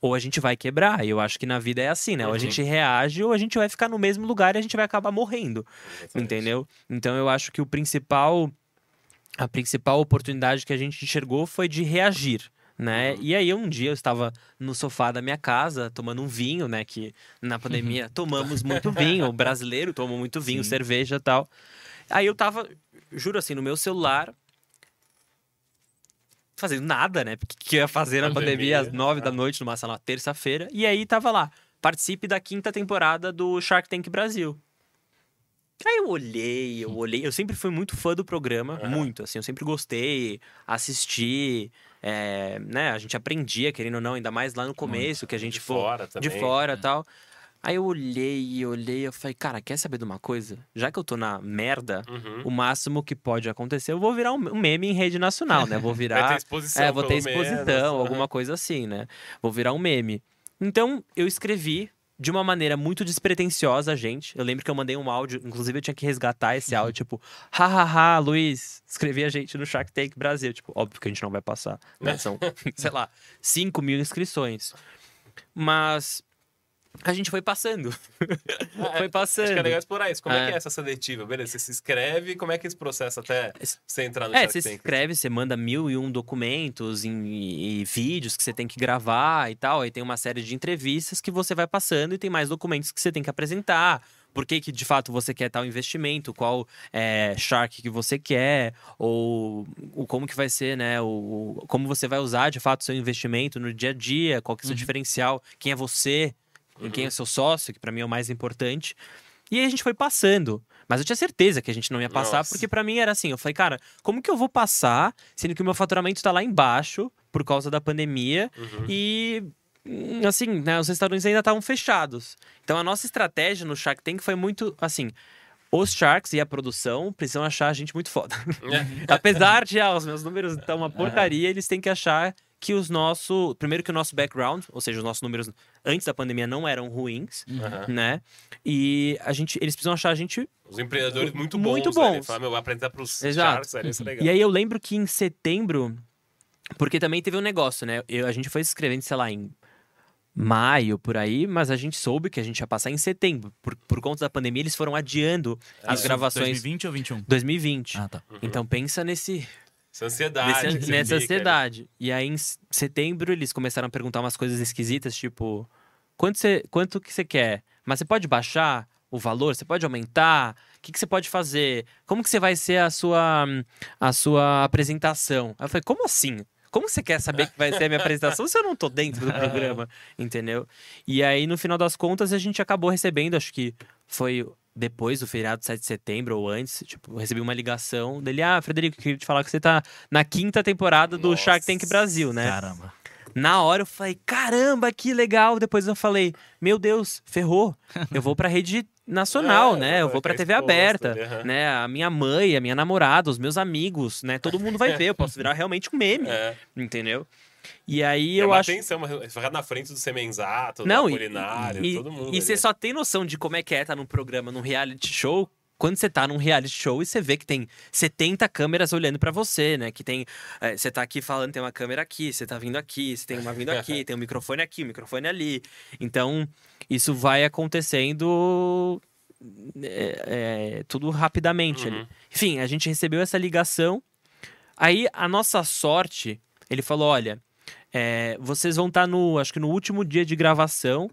ou a gente vai quebrar. E eu acho que na vida é assim, né? Uhum. Ou a gente reage, ou a gente vai ficar no mesmo lugar e a gente vai acabar morrendo. Exatamente. Entendeu? Então eu acho que o principal. A principal oportunidade que a gente enxergou foi de reagir. né? Uhum. E aí um dia eu estava no sofá da minha casa tomando um vinho, né? Que na pandemia tomamos muito vinho, o brasileiro toma muito vinho, Sim. cerveja e tal. Aí eu tava, juro assim, no meu celular, fazendo nada, né? Porque que eu ia fazer na Pandemia, pandemia às nove da é. noite, numa sala terça-feira. E aí tava lá, participe da quinta temporada do Shark Tank Brasil. Aí eu olhei, eu olhei. Eu sempre fui muito fã do programa, Aham. muito, assim. Eu sempre gostei, assisti, é, né? A gente aprendia, querendo ou não, ainda mais lá no começo, que a gente, de pô, fora também. de fora e tal. Aí eu olhei e olhei, eu falei, cara, quer saber de uma coisa? Já que eu tô na merda, Uhum. o máximo que pode acontecer, eu vou virar um meme em rede nacional, né? Vou [LAUGHS] Vai virar. ter exposição, É, vou ter menos, exposição, aham. alguma coisa assim, né? Vou virar um meme. Então, eu escrevi de uma maneira muito despretensiosa, gente. Eu lembro que eu mandei um áudio, inclusive eu tinha que resgatar esse áudio, tipo, hahaha, Luiz, escrevi a gente no Shark Tank Brasil. Tipo, óbvio que a gente não vai passar, né? São, [LAUGHS] sei lá, 5 mil inscrições. Mas a gente foi passando. [LAUGHS] Ah, foi é, passando. Acho que é legal explorar isso. Como é. É. que é essa seletiva? Beleza, você se inscreve, como é que é esse processo até você entrar no É, Shark você se inscreve, você manda mil e um documentos em- e, vídeos que você tem que gravar e tal. Aí tem uma série de entrevistas que você vai passando e tem mais documentos que você tem que apresentar. Por que, que de fato você quer tal investimento? Qual é, shark que você quer? Ou, o como que vai ser, né? O, como você vai usar de fato seu investimento no dia a dia? Qual que é o seu diferencial? Quem é você? Quem é o seu sócio? Que pra mim é o mais importante. E aí a gente foi passando. Mas eu tinha certeza que a gente não ia passar, Nossa. porque pra mim era assim, eu falei, cara, como que eu vou passar, sendo que o meu faturamento tá lá embaixo por causa da pandemia Uhum. e hum, assim, né, os restaurantes ainda estavam fechados. Então a nossa estratégia no Shark Tank foi muito assim, os Sharks e a produção precisam achar a gente muito foda. É. [LAUGHS] Apesar de ah, os meus números estão uma porcaria, eles têm que achar que os nossos. Primeiro que o nosso background, ou seja, os nossos números antes da pandemia não eram ruins, Aham. né? E a gente, eles precisam achar a gente Os empreendedores muito bons. Muito né? bons. Falar, meu, vou apresentar pros Exato. Ali, isso é legal. E aí eu lembro que em setembro, porque também teve um negócio, né? Eu- a gente foi se inscrevendo, sei lá, em maio, por aí, mas a gente soube que a gente ia passar em setembro. Por, por conta da pandemia, eles foram adiando as Isso, gravações 2020 ou 21? 2020. Ah, tá. Então pensa nesse, Essa ansiedade. nesse- nessa fica, né? ansiedade. E aí em setembro eles começaram a perguntar umas coisas esquisitas, tipo, quanto, você, quanto que você quer? Mas você pode baixar o valor? Você pode aumentar? O que, que você pode fazer? Como que você vai ser a sua, a sua apresentação? Aí eu falei, como assim? Como você quer saber que vai ser a minha apresentação se eu não tô dentro do [LAUGHS] programa? Entendeu? E aí, no final das contas, a gente acabou recebendo, acho que foi depois do feriado 7 de setembro ou antes, tipo, eu recebi uma ligação dele, ah, Frederico, eu queria te falar que você tá na quinta temporada do Nossa. Shark Tank Brasil, né? Caramba. Na hora eu falei, caramba, que legal. Depois eu falei, meu Deus, ferrou. Eu vou pra rede nacional, [LAUGHS] É, né? Eu vou pra TV exposto aberta, aham. né? A minha mãe, a minha namorada, os meus amigos, né? Todo mundo vai [LAUGHS] ver. Eu posso virar realmente um meme, É. entendeu? E aí E é eu uma acho. atenção, ficar na frente do Semenzato, Não, do e, e, todo mundo. e você ali. só tem noção de como é que é estar num programa, num reality show, quando você tá num reality show e você vê que tem 70 câmeras olhando pra você, né? Que tem. eh, você tá aqui falando, tem uma câmera aqui, você tá vindo aqui, você tem uma vindo aqui, [LAUGHS] tem um microfone aqui, um microfone ali. Então, isso vai acontecendo. é, é, tudo rapidamente ali. Uhum. Enfim, a gente recebeu essa ligação. Aí a nossa sorte, ele falou: olha, é, vocês vão estar no, acho que no último dia de gravação.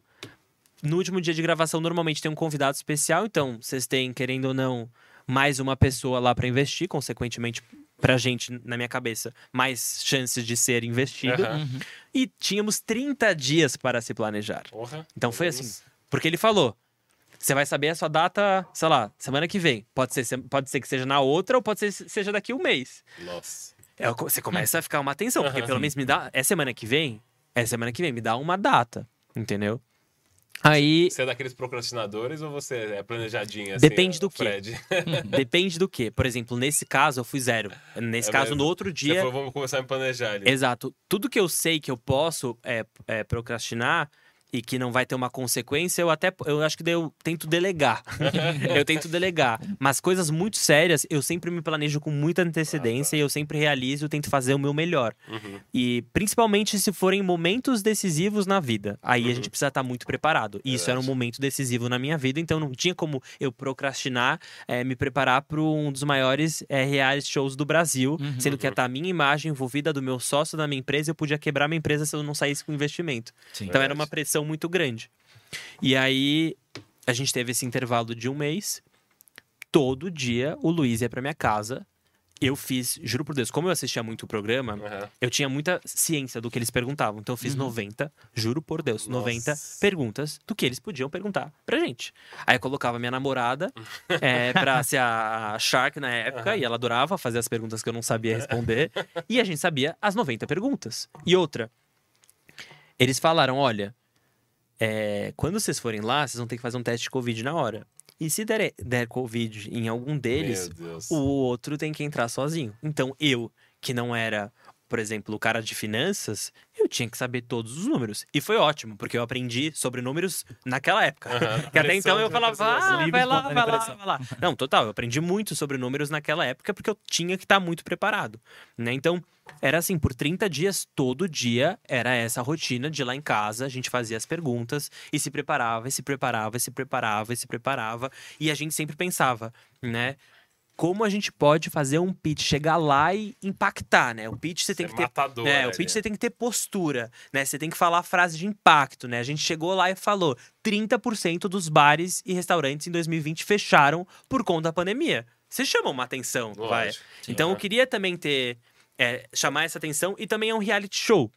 No último dia de gravação, normalmente tem um convidado especial, então vocês têm, querendo ou não, mais uma pessoa lá para investir, consequentemente, pra gente, na minha cabeça, mais chances de ser investido. Uhum. E tínhamos 30 dias para se planejar. Porra, Então foi assim. Porque ele falou: você vai saber a sua data, sei lá, semana que vem. Pode ser, pode ser que seja na outra ou pode ser que seja daqui a um mês. Nossa. É, você começa a ficar uma atenção, porque pelo menos me dá. É semana que vem? É semana que vem, me dá uma data, entendeu? Aí Você é daqueles procrastinadores ou você é planejadinho assim? Depende do quê? Fred? [LAUGHS] depende do quê? Por exemplo, nesse caso eu fui zero. Nesse É caso, mesmo? no outro Você dia. falou, vamos começar a me planejar ali. Exato. Tudo que eu sei que eu posso é, é, procrastinar, e que não vai ter uma consequência, eu até eu acho que eu tento delegar. [LAUGHS] eu tento delegar. Mas coisas muito sérias, eu sempre me planejo com muita antecedência ah, tá. e eu sempre realizo, tento fazer o meu melhor. Uhum. E principalmente se forem momentos decisivos na vida. Aí uhum. a gente precisa estar muito preparado. E isso era um momento decisivo na minha vida, então não tinha como eu procrastinar, é, me preparar para um dos maiores é, reality shows do Brasil, uhum. sendo que a minha imagem envolvida do meu sócio da minha empresa, eu podia quebrar minha empresa se eu não saísse com investimento. Sim. Então era uma pressão muito grande. E aí a gente teve esse intervalo de um mês. Todo dia o Luiz ia para minha casa. Eu fiz, juro por Deus, como eu assistia muito o programa, uhum. eu tinha muita ciência do que eles perguntavam. Então eu fiz uhum. 90, juro por Deus, Nossa. 90 perguntas do que eles podiam perguntar pra gente. Aí eu colocava minha namorada é, [LAUGHS] pra ser a Shark na época, uhum. e ela adorava fazer as perguntas que eu não sabia [LAUGHS] responder. e a gente sabia as 90 perguntas. E outra, eles falaram: olha, é, quando vocês forem lá, vocês vão ter que fazer um teste de Covid na hora. E se der, der Covid em algum deles, o outro tem que entrar sozinho. Então eu, que não era por exemplo, o cara de finanças, eu tinha que saber todos os números. E foi ótimo, porque eu aprendi sobre números naquela época. Uhum, [LAUGHS] que até então eu falava, ah, vai lá, vai lá, vai lá. Não, total, eu aprendi muito sobre números naquela época, porque eu tinha que estar muito preparado. Né? Então, era assim, por 30 dias, todo dia, era essa rotina de lá em casa, a gente fazia as perguntas e se preparava, e se preparava, e se preparava, e se preparava. E a gente sempre pensava, né? Como a gente pode fazer um pitch chegar lá e impactar, né? O pitch você tem que ter, matador, é, o pitch você tem que ter postura, né? Você tem que falar frase de impacto, né? A gente chegou lá e falou: 30% dos bares e restaurantes em 2020 fecharam por conta da pandemia. Você chama uma atenção, Lógico, vai. Então eu queria também ter é, chamar essa atenção e também é um reality show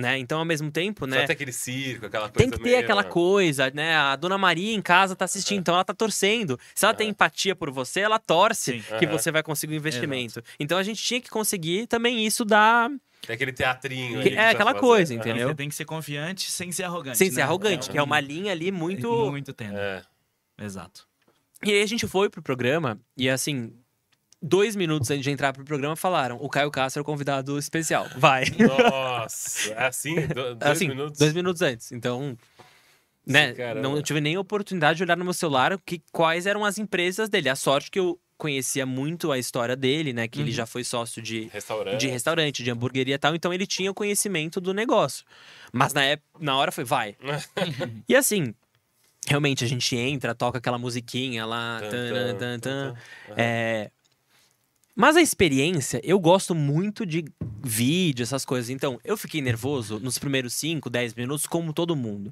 né? Então, ao mesmo tempo, né? Só tem aquele circo, aquela coisa. Tem que ter aquela coisa, né? A dona Maria em casa tá assistindo, é. então ela tá torcendo. Se ela é. tem empatia por você, ela torce Sim. que você vai conseguir o um investimento. Exato. Então a gente tinha que conseguir também isso da. Tem aquele teatrinho. Que, é aquela coisa, entendeu? Você tem que ser confiante sem ser arrogante. Sem né? ser arrogante, é, que é uma linha ali muito. Muito tênue. É. Exato. E aí a gente foi pro programa e assim, dois minutos antes de entrar pro programa, falaram: o Caio Castro é o convidado especial. Vai. Nossa, é assim? Do, dois assim, minutos? Dois minutos antes. Então. Né, não tive nem oportunidade de olhar no meu celular que, quais eram as empresas dele. A sorte que eu conhecia muito a história dele, né? Que uhum. ele já foi sócio de restaurante. de restaurante, de hamburgueria e tal, então ele tinha o conhecimento do negócio. Mas na, época, na hora foi, vai. [LAUGHS] e assim, realmente a gente entra, toca aquela musiquinha lá. Tan, tan, tan, é, mas a experiência, eu gosto muito de vídeo, essas coisas. Então, eu fiquei nervoso nos primeiros 5, 10 minutos, como todo mundo.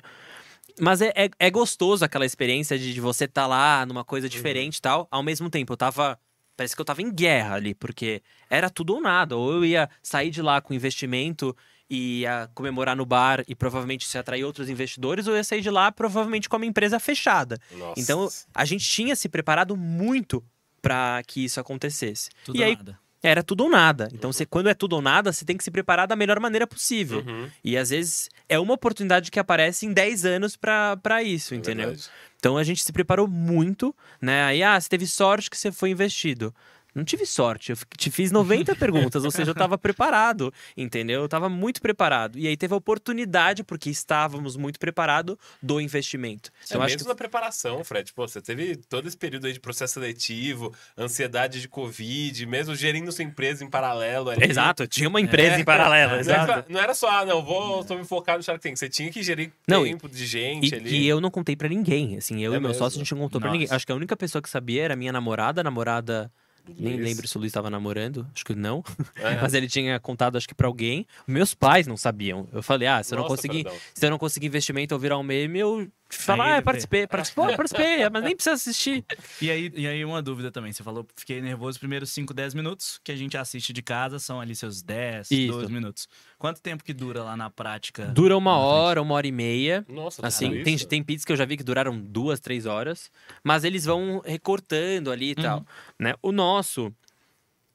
Mas é, é, é gostoso aquela experiência de, de você estar tá lá numa coisa uhum. diferente e tal. Ao mesmo tempo, eu tava. Parece que eu tava em guerra ali, porque era tudo ou nada. Ou eu ia sair de lá com investimento e ia comemorar no bar e provavelmente se atrair outros investidores, ou eu ia sair de lá provavelmente com uma empresa fechada. Nossa. Então, a gente tinha se preparado muito para que isso acontecesse. Tudo e aí, nada. Era tudo ou nada. Então, você, quando é tudo ou nada, você tem que se preparar da melhor maneira possível. Uhum. E às vezes é uma oportunidade que aparece em 10 anos para isso, é entendeu? Então a gente se preparou muito, né? Aí, ah, você teve sorte que você foi investido. Não tive sorte, eu te fiz 90 [LAUGHS] perguntas, ou seja, eu estava preparado, entendeu? Eu estava muito preparado. E aí teve a oportunidade, porque estávamos muito preparados, do investimento. É então, mesmo que... na preparação, Fred. Pô, você teve todo esse período aí de processo seletivo, ansiedade de Covid, mesmo gerindo sua empresa em paralelo. Ali. Exato, eu tinha uma empresa é, em paralelo, é, exato. Não era só, ah, não, vou tô me focar no Shark Tank. Você tinha que gerir não, tempo de gente e, ali. E eu não contei para ninguém, assim, eu é e meu sócio, a gente não contou para ninguém. Acho que a única pessoa que sabia era minha namorada, namorada nem lembro se o Luiz estava namorando, acho que não. É. [LAUGHS] Mas ele tinha contado, acho que para alguém. Meus pais não sabiam. Eu falei, ah, se eu não conseguir, se eu não conseguir investimento ou virar um meme, eu falar, ah, participei, participei, participei, mas nem precisa assistir. E aí, e aí uma dúvida também, você falou, fiquei nervoso os primeiros 5, 10 minutos, que a gente assiste de casa, são ali seus 10, Isso. 12 minutos. Quanto tempo que dura lá na prática? Dura uma hora, uma hora e meia. Nossa, assim, tem, tem pits que eu já vi que duraram duas, três horas, mas eles vão recortando ali e uhum. tal, né? O nosso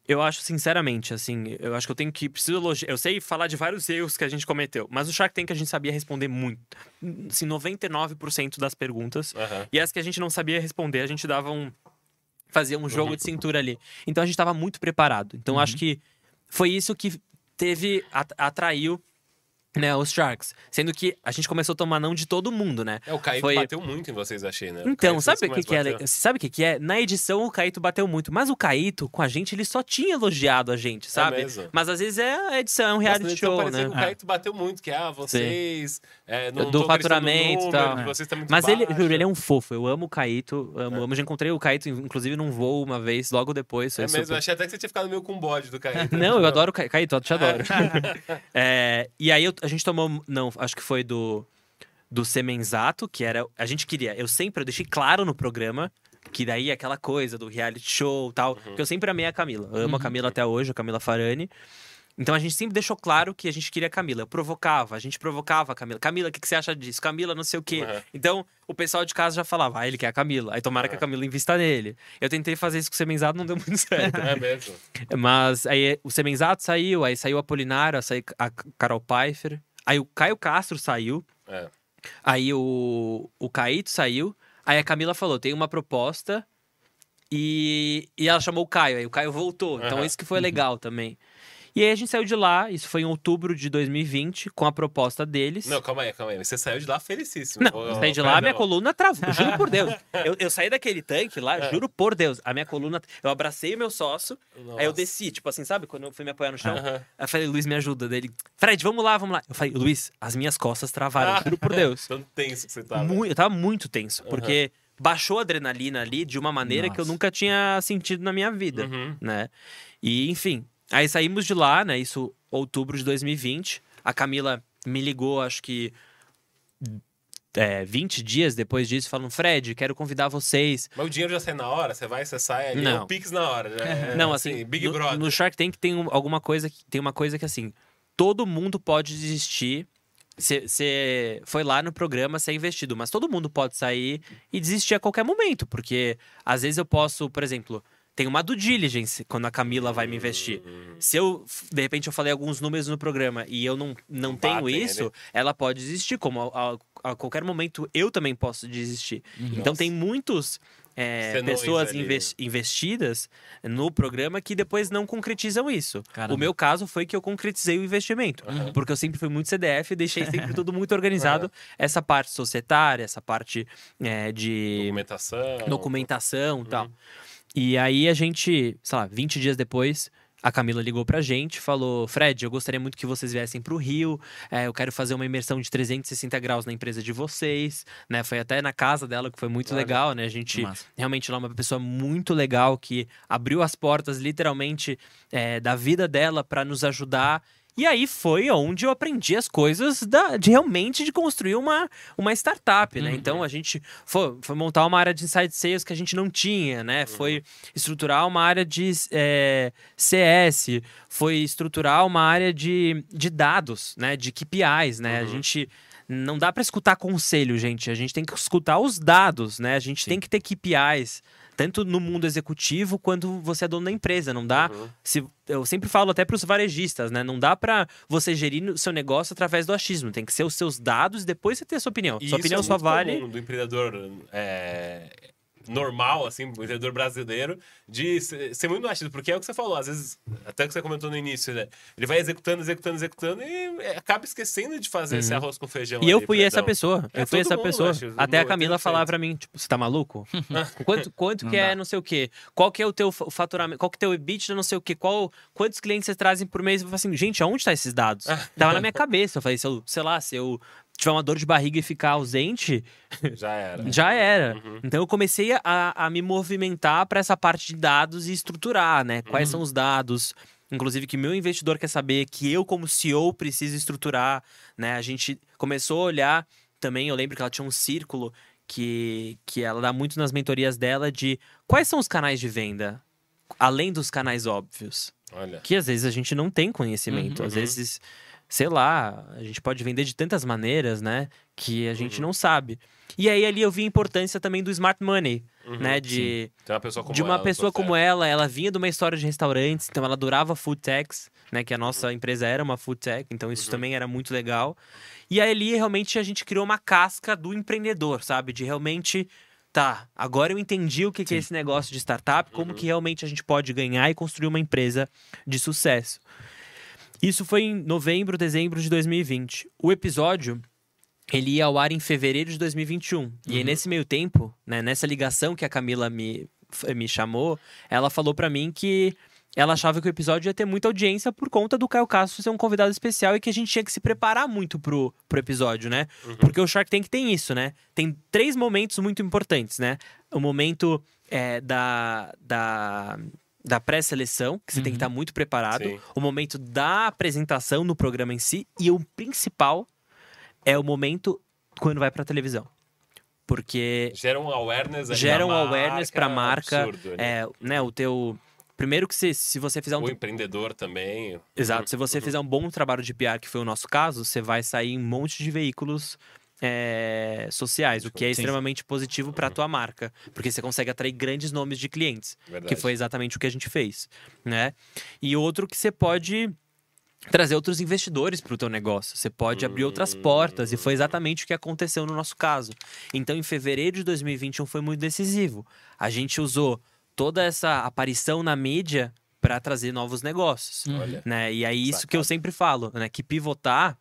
eu acho, sinceramente, assim, eu acho que eu tenho que. Preciso elogiar. Eu sei falar de vários erros que a gente cometeu, mas o Shark Tank a gente sabia responder muito. Assim, 99% das perguntas. Uhum. E as que a gente não sabia responder, a gente dava um. Fazia um jogo uhum. de cintura ali. Então a gente estava muito preparado. Então uhum. acho que foi isso que teve. atraiu né, os Sharks. Sendo que a gente começou a tomar não de todo mundo, né? É, o Caíto Foi... bateu muito em vocês, achei, né? Então, sabe o que, que é? Sabe o que, que é? Na edição o Caíto bateu muito, mas o Caíto, com a gente, ele só tinha elogiado a gente, sabe? É mesmo? Mas às vezes é a edição, é um reality Nossa, show, né? Que o Caíto bateu muito, que ah, vocês. É, não do faturamento e tal. É. Vocês muito mas ele, juro, ele é um fofo. Eu amo o Caíto. Amo, é. amo. Já encontrei o Caíto, inclusive, num voo uma vez, logo depois. É mesmo, super... achei até que você tinha ficado meio com bode do Caíto. [LAUGHS] não, eu adoro o Caíto, eu te adoro. [LAUGHS] é, e aí eu, a gente tomou. Não, acho que foi do do Semenzato, que era. A gente queria. Eu sempre eu deixei claro no programa que daí é aquela coisa do reality show tal. Uhum. Que eu sempre amei a Camila. Eu amo uhum. a Camila até hoje, a Camila Farani. Então a gente sempre deixou claro que a gente queria a Camila. Eu provocava, a gente provocava a Camila. Camila, o que, que você acha disso? Camila, não sei o quê. Uhum. Então o pessoal de casa já falava, ah, ele quer a Camila. Aí tomara que a Camila invista nele. Eu tentei fazer isso com o Semenzado, não deu muito [LAUGHS] certo. é mesmo. Mas aí o Semenzado saiu, aí saiu a Apolinário, aí saiu a Carol Pfeiffer. Aí o Caio Castro saiu. É. Aí o, o Caíto saiu. Aí a Camila falou: tem uma proposta. E, e ela chamou o Caio. Aí o Caio voltou. Então uhum. isso que foi legal também. E aí a gente saiu de lá, isso foi em outubro de 2020, com a proposta deles. Não, calma aí, calma aí. Você saiu de lá felicíssimo. Não, eu saí de lá, minha coluna travou. Juro por Deus. [LAUGHS] Eu, eu saí daquele tanque lá, é. juro por Deus. A minha coluna. Eu abracei o meu sócio, Nossa. aí eu desci, tipo assim, sabe? Quando eu fui me apoiar no chão. Aí eu falei, Luiz, me ajuda. Dele, Fred, vamos lá, vamos lá. Eu falei, Luiz, as minhas costas travaram, juro por Deus. [LAUGHS] Tão tenso que você tava. Muito, eu tava muito tenso, porque baixou a adrenalina ali de uma maneira Nossa. que eu nunca tinha sentido na minha vida, uhum. né? E, enfim, aí saímos de lá, né? Isso outubro de 2020. A Camila me ligou, acho que é, 20 dias depois disso, falando: Fred, quero convidar vocês. Mas o dinheiro já sai na hora? Você vai, você sai, ali não. é o Pix na hora. Né? não, assim, assim, Big no, Brother. No Shark Tank tem alguma coisa, tem uma coisa que assim, todo mundo pode desistir. Você foi lá no programa ser investido, mas todo mundo pode sair e desistir a qualquer momento, porque às vezes eu posso, por exemplo, tem uma do diligence quando a Camila vai me investir. Se eu, de repente, eu falei alguns números no programa e eu não, não tenho isso, ela pode desistir. Como a, a, a, qualquer momento eu também posso desistir. Nossa. Então tem muitos. É, pessoas invest, investidas no programa que depois não concretizam isso. Caramba. O meu caso foi que eu concretizei o investimento. Uhum. Porque eu sempre fui muito CDF e deixei sempre [LAUGHS] tudo muito organizado. Uhum. Essa parte societária, essa parte é, de. Documentação. Documentação e uhum. tal. E aí a gente, sei lá, 20 dias depois, a Camila ligou pra gente, falou: Fred, eu gostaria muito que vocês viessem pro Rio. É, eu quero fazer uma imersão de 360 graus na empresa de vocês. Né? Foi até na casa dela, que foi muito claro. legal, né? A gente Massa. realmente lá é uma pessoa muito legal que abriu as portas, literalmente, é, da vida dela para nos ajudar e aí foi onde eu aprendi as coisas da, de realmente de construir uma, uma startup, né? Uhum. Então a gente foi, foi, montar uma área de inside sales que a gente não tinha, né? Uhum. Foi estruturar uma área de é, CS, foi estruturar uma área de, de dados, né? De KPIs, né? Uhum. A gente não dá para escutar conselho, gente. A gente tem que escutar os dados, né? A gente Sim. tem que ter KPIs tanto no mundo executivo quanto você é dono da empresa. Não dá. Uhum. Se, eu sempre falo até para os varejistas, né? Não dá para você gerir o seu negócio através do achismo. Tem que ser os seus dados e depois você ter a sua opinião. E sua opinião é só vale. do empreendedor é, normal, assim, o empreendedor brasileiro, de ser muito ácido, porque é o que você falou, às vezes, até que você comentou no início, né? Ele vai executando, executando, executando e é, acaba esquecendo de fazer uhum. esse arroz com feijão. E eu fui essa pessoa. É, eu fui essa mundo, pessoa. Acho, até a Camila falar pra mim, tipo, você tá maluco? [LAUGHS] quanto quanto que é dá. é não sei o quê? Qual que é o teu faturamento? Qual que é o teu EBITDA, não sei o quê? Qual, quantos clientes vocês trazem por mês? Eu falei assim, gente, aonde tá esses dados? Tava na minha cabeça. Eu falei, se eu, sei lá, se eu tiver uma dor de barriga e ficar ausente, já era. [LAUGHS] Já era. Uhum. Então eu comecei a, a me movimentar para essa parte de dados e estruturar, né? Quais uhum. são os dados? Inclusive que meu investidor quer saber, que eu como CEO preciso estruturar, né? A gente começou a olhar também, eu lembro que ela tinha um círculo que, que ela dá muito nas mentorias dela de quais são os canais de venda, além dos canais óbvios. Olha. Que às vezes a gente não tem conhecimento. Uhum. Às vezes sei lá, a gente pode vender de tantas maneiras, né? Que a gente uhum. não sabe. E aí ali eu vi a importância também do smart money, uhum, né? De, uma pessoa como de uma ela, pessoa como ela, ela vinha de uma história de restaurantes, então ela adorava food techs, né? Que a nossa uhum. empresa era uma food tech, então isso uhum. também era muito legal. E aí ali realmente a gente criou uma casca do empreendedor, sabe? De realmente tá, agora eu entendi o que, que é esse negócio de startup, como uhum. que realmente a gente pode ganhar e construir uma empresa de sucesso. Isso foi em novembro, dezembro de 2020. O episódio ele ia ao ar em fevereiro de 2021. Uhum. E aí, uhum. nesse meio tempo, né, nessa ligação que a Camila me, me chamou, ela falou para mim que ela achava que o episódio ia ter muita audiência por conta do Caio Castro ser um convidado especial e que a gente tinha que se preparar muito pro, pro episódio, né? Uhum. Porque o Shark Tank tem isso, né? Tem três momentos muito importantes, né? O momento é, da, da, da pré-seleção, que você uhum. tem que estar uhum. muito preparado. Sim. O momento da apresentação no programa em si. E o principal é o momento quando vai pra televisão. Porque. Gera um awareness Gera um marca, awareness pra marca. Absurdo, né? É, né, o teu. Primeiro que se, se você fizer um. O empreendedor também. Exato. Se você fizer um bom trabalho de PR, que foi o nosso caso, você vai sair em um monte de veículos é, sociais, o que é Sim. extremamente positivo para a tua marca, porque você consegue atrair grandes nomes de clientes, Verdade. que foi exatamente o que a gente fez, né? E outro que você pode trazer outros investidores para o teu negócio. Você pode abrir outras portas e foi exatamente o que aconteceu no nosso caso. Então, em fevereiro de 2021 foi muito decisivo. A gente usou toda essa aparição na mídia para trazer novos negócios, Olha, né? E aí isso sacado. que eu sempre falo, né? Que pivotar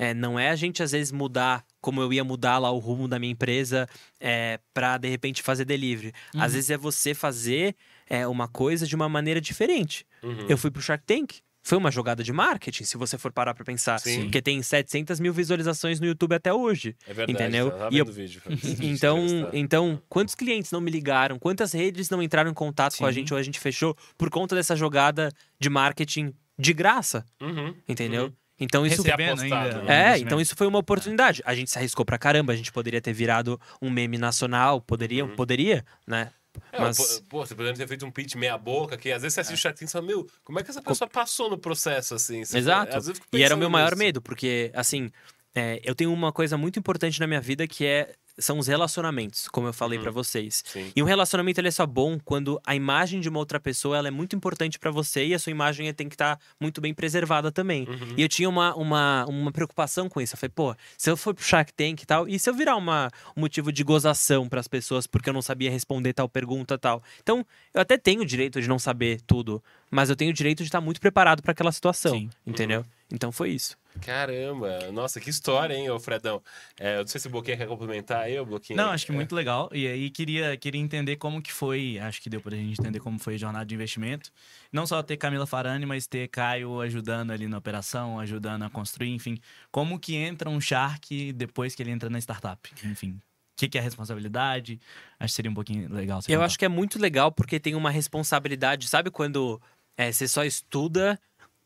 é, não é a gente às vezes mudar como eu ia mudar lá o rumo da minha empresa é, para de repente fazer delivery. Uhum. Às vezes é você fazer é, uma coisa de uma maneira diferente. Uhum. Eu fui pro Shark Tank foi uma jogada de marketing, se você for parar pra pensar. Sim. Porque tem 700 mil visualizações no YouTube até hoje. É verdade, entendeu? Tá e eu... vídeo. [LAUGHS] então, então, quantos clientes não me ligaram? Quantas redes não entraram em contato Sim. com a gente ou a gente fechou por conta dessa jogada de marketing de graça? Uhum. Entendeu? Então isso Recebendo ainda? É, então isso foi uma oportunidade. A gente se arriscou pra caramba, a gente poderia ter virado um meme nacional, poderia, uhum. poderia, né? É, mas... Pô, você poderia ter feito um pitch meia boca, que às vezes você assiste o chatinho e fala, meu, como é que essa pessoa passou no processo, assim? Você Exato. e era o meu maior medo, porque, assim, é, eu tenho uma coisa muito importante na minha vida que é são os relacionamentos, como eu falei uhum. para vocês. Sim. E um relacionamento ele é só bom quando a imagem de uma outra pessoa ela é muito importante para você e a sua imagem tem que estar tá muito bem preservada também. Uhum. E eu tinha uma, uma, uma preocupação com isso. Eu falei, pô, se eu for pro Shark Tank e tal, e se eu virar uma, um motivo de gozação para as pessoas porque eu não sabia responder tal pergunta tal. Então, eu até tenho o direito de não saber tudo, mas eu tenho o direito de estar muito preparado para aquela situação, Sim. entendeu? Uhum. Então foi isso. Caramba, nossa, que história, hein, ô Fredão? É, eu não sei se o Bloquinho quer complementar aí, o Bloquinho. Não, acho que é. muito legal. E aí queria, queria entender como que foi, acho que deu pra gente entender como foi a jornada de investimento. Não só ter Camila Farani, mas ter Caio ajudando ali na operação, ajudando a construir, enfim. Como que entra um Shark depois que ele entra na startup? Enfim, o que, é a responsabilidade? Acho que seria um pouquinho legal. Eu contar. acho que é muito legal porque tem uma responsabilidade. Sabe quando é, você só estuda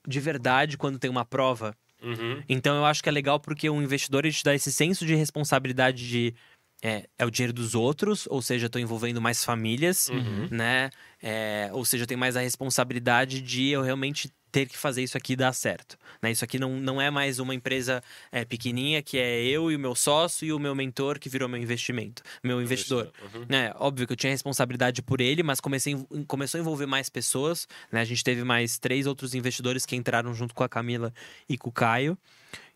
de verdade quando tem uma prova. Uhum. Então eu acho que é legal porque o investidor ele te dá esse senso de responsabilidade de é, é o dinheiro dos outros, ou seja, estou envolvendo mais famílias, uhum. né? É, ou seja, eu tenho mais a responsabilidade de eu realmente ter que fazer isso aqui dar certo. Né? Isso aqui não, não é mais uma empresa é, pequenininha que é eu e o meu sócio e o meu mentor que virou meu investimento, meu investidor. Uhum. É, óbvio que eu tinha responsabilidade por ele, mas comecei, começou a envolver mais pessoas. Né? A gente teve mais três outros investidores que entraram junto com a Camila e com o Caio.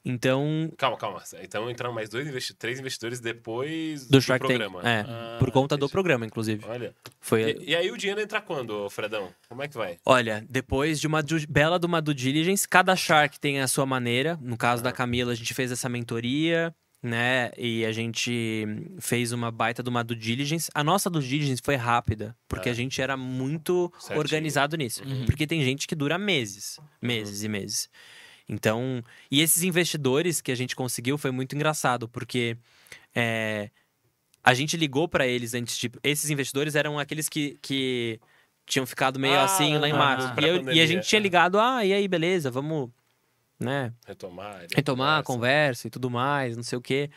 Então. Calma, calma. Então entraram mais dois investi três investidores depois do, do Shark programa. Tank. É, ah, por conta do programa, inclusive. Olha. Foi... E, e, aí o dinheiro entra quando, Fredão? Como é que vai? Olha, depois de uma bela de uma due diligence, cada Shark tem a sua maneira. No caso ah. da Camila, a gente fez essa mentoria né? E a gente fez uma baita de uma due diligence. A nossa due diligence foi rápida, porque é. a gente era muito Certinho. organizado nisso. Uhum. Porque tem gente que dura meses, meses uhum. e meses. Então, e esses investidores que a gente conseguiu foi muito engraçado, porque é, a gente ligou para eles antes de. Esses investidores eram aqueles que, que tinham ficado meio ah, assim lá em março. E, eu, e, a gente tinha ligado, ah, e aí, beleza, vamos. Né? Retomar. Retomar a conversa e tudo mais, não sei o quê.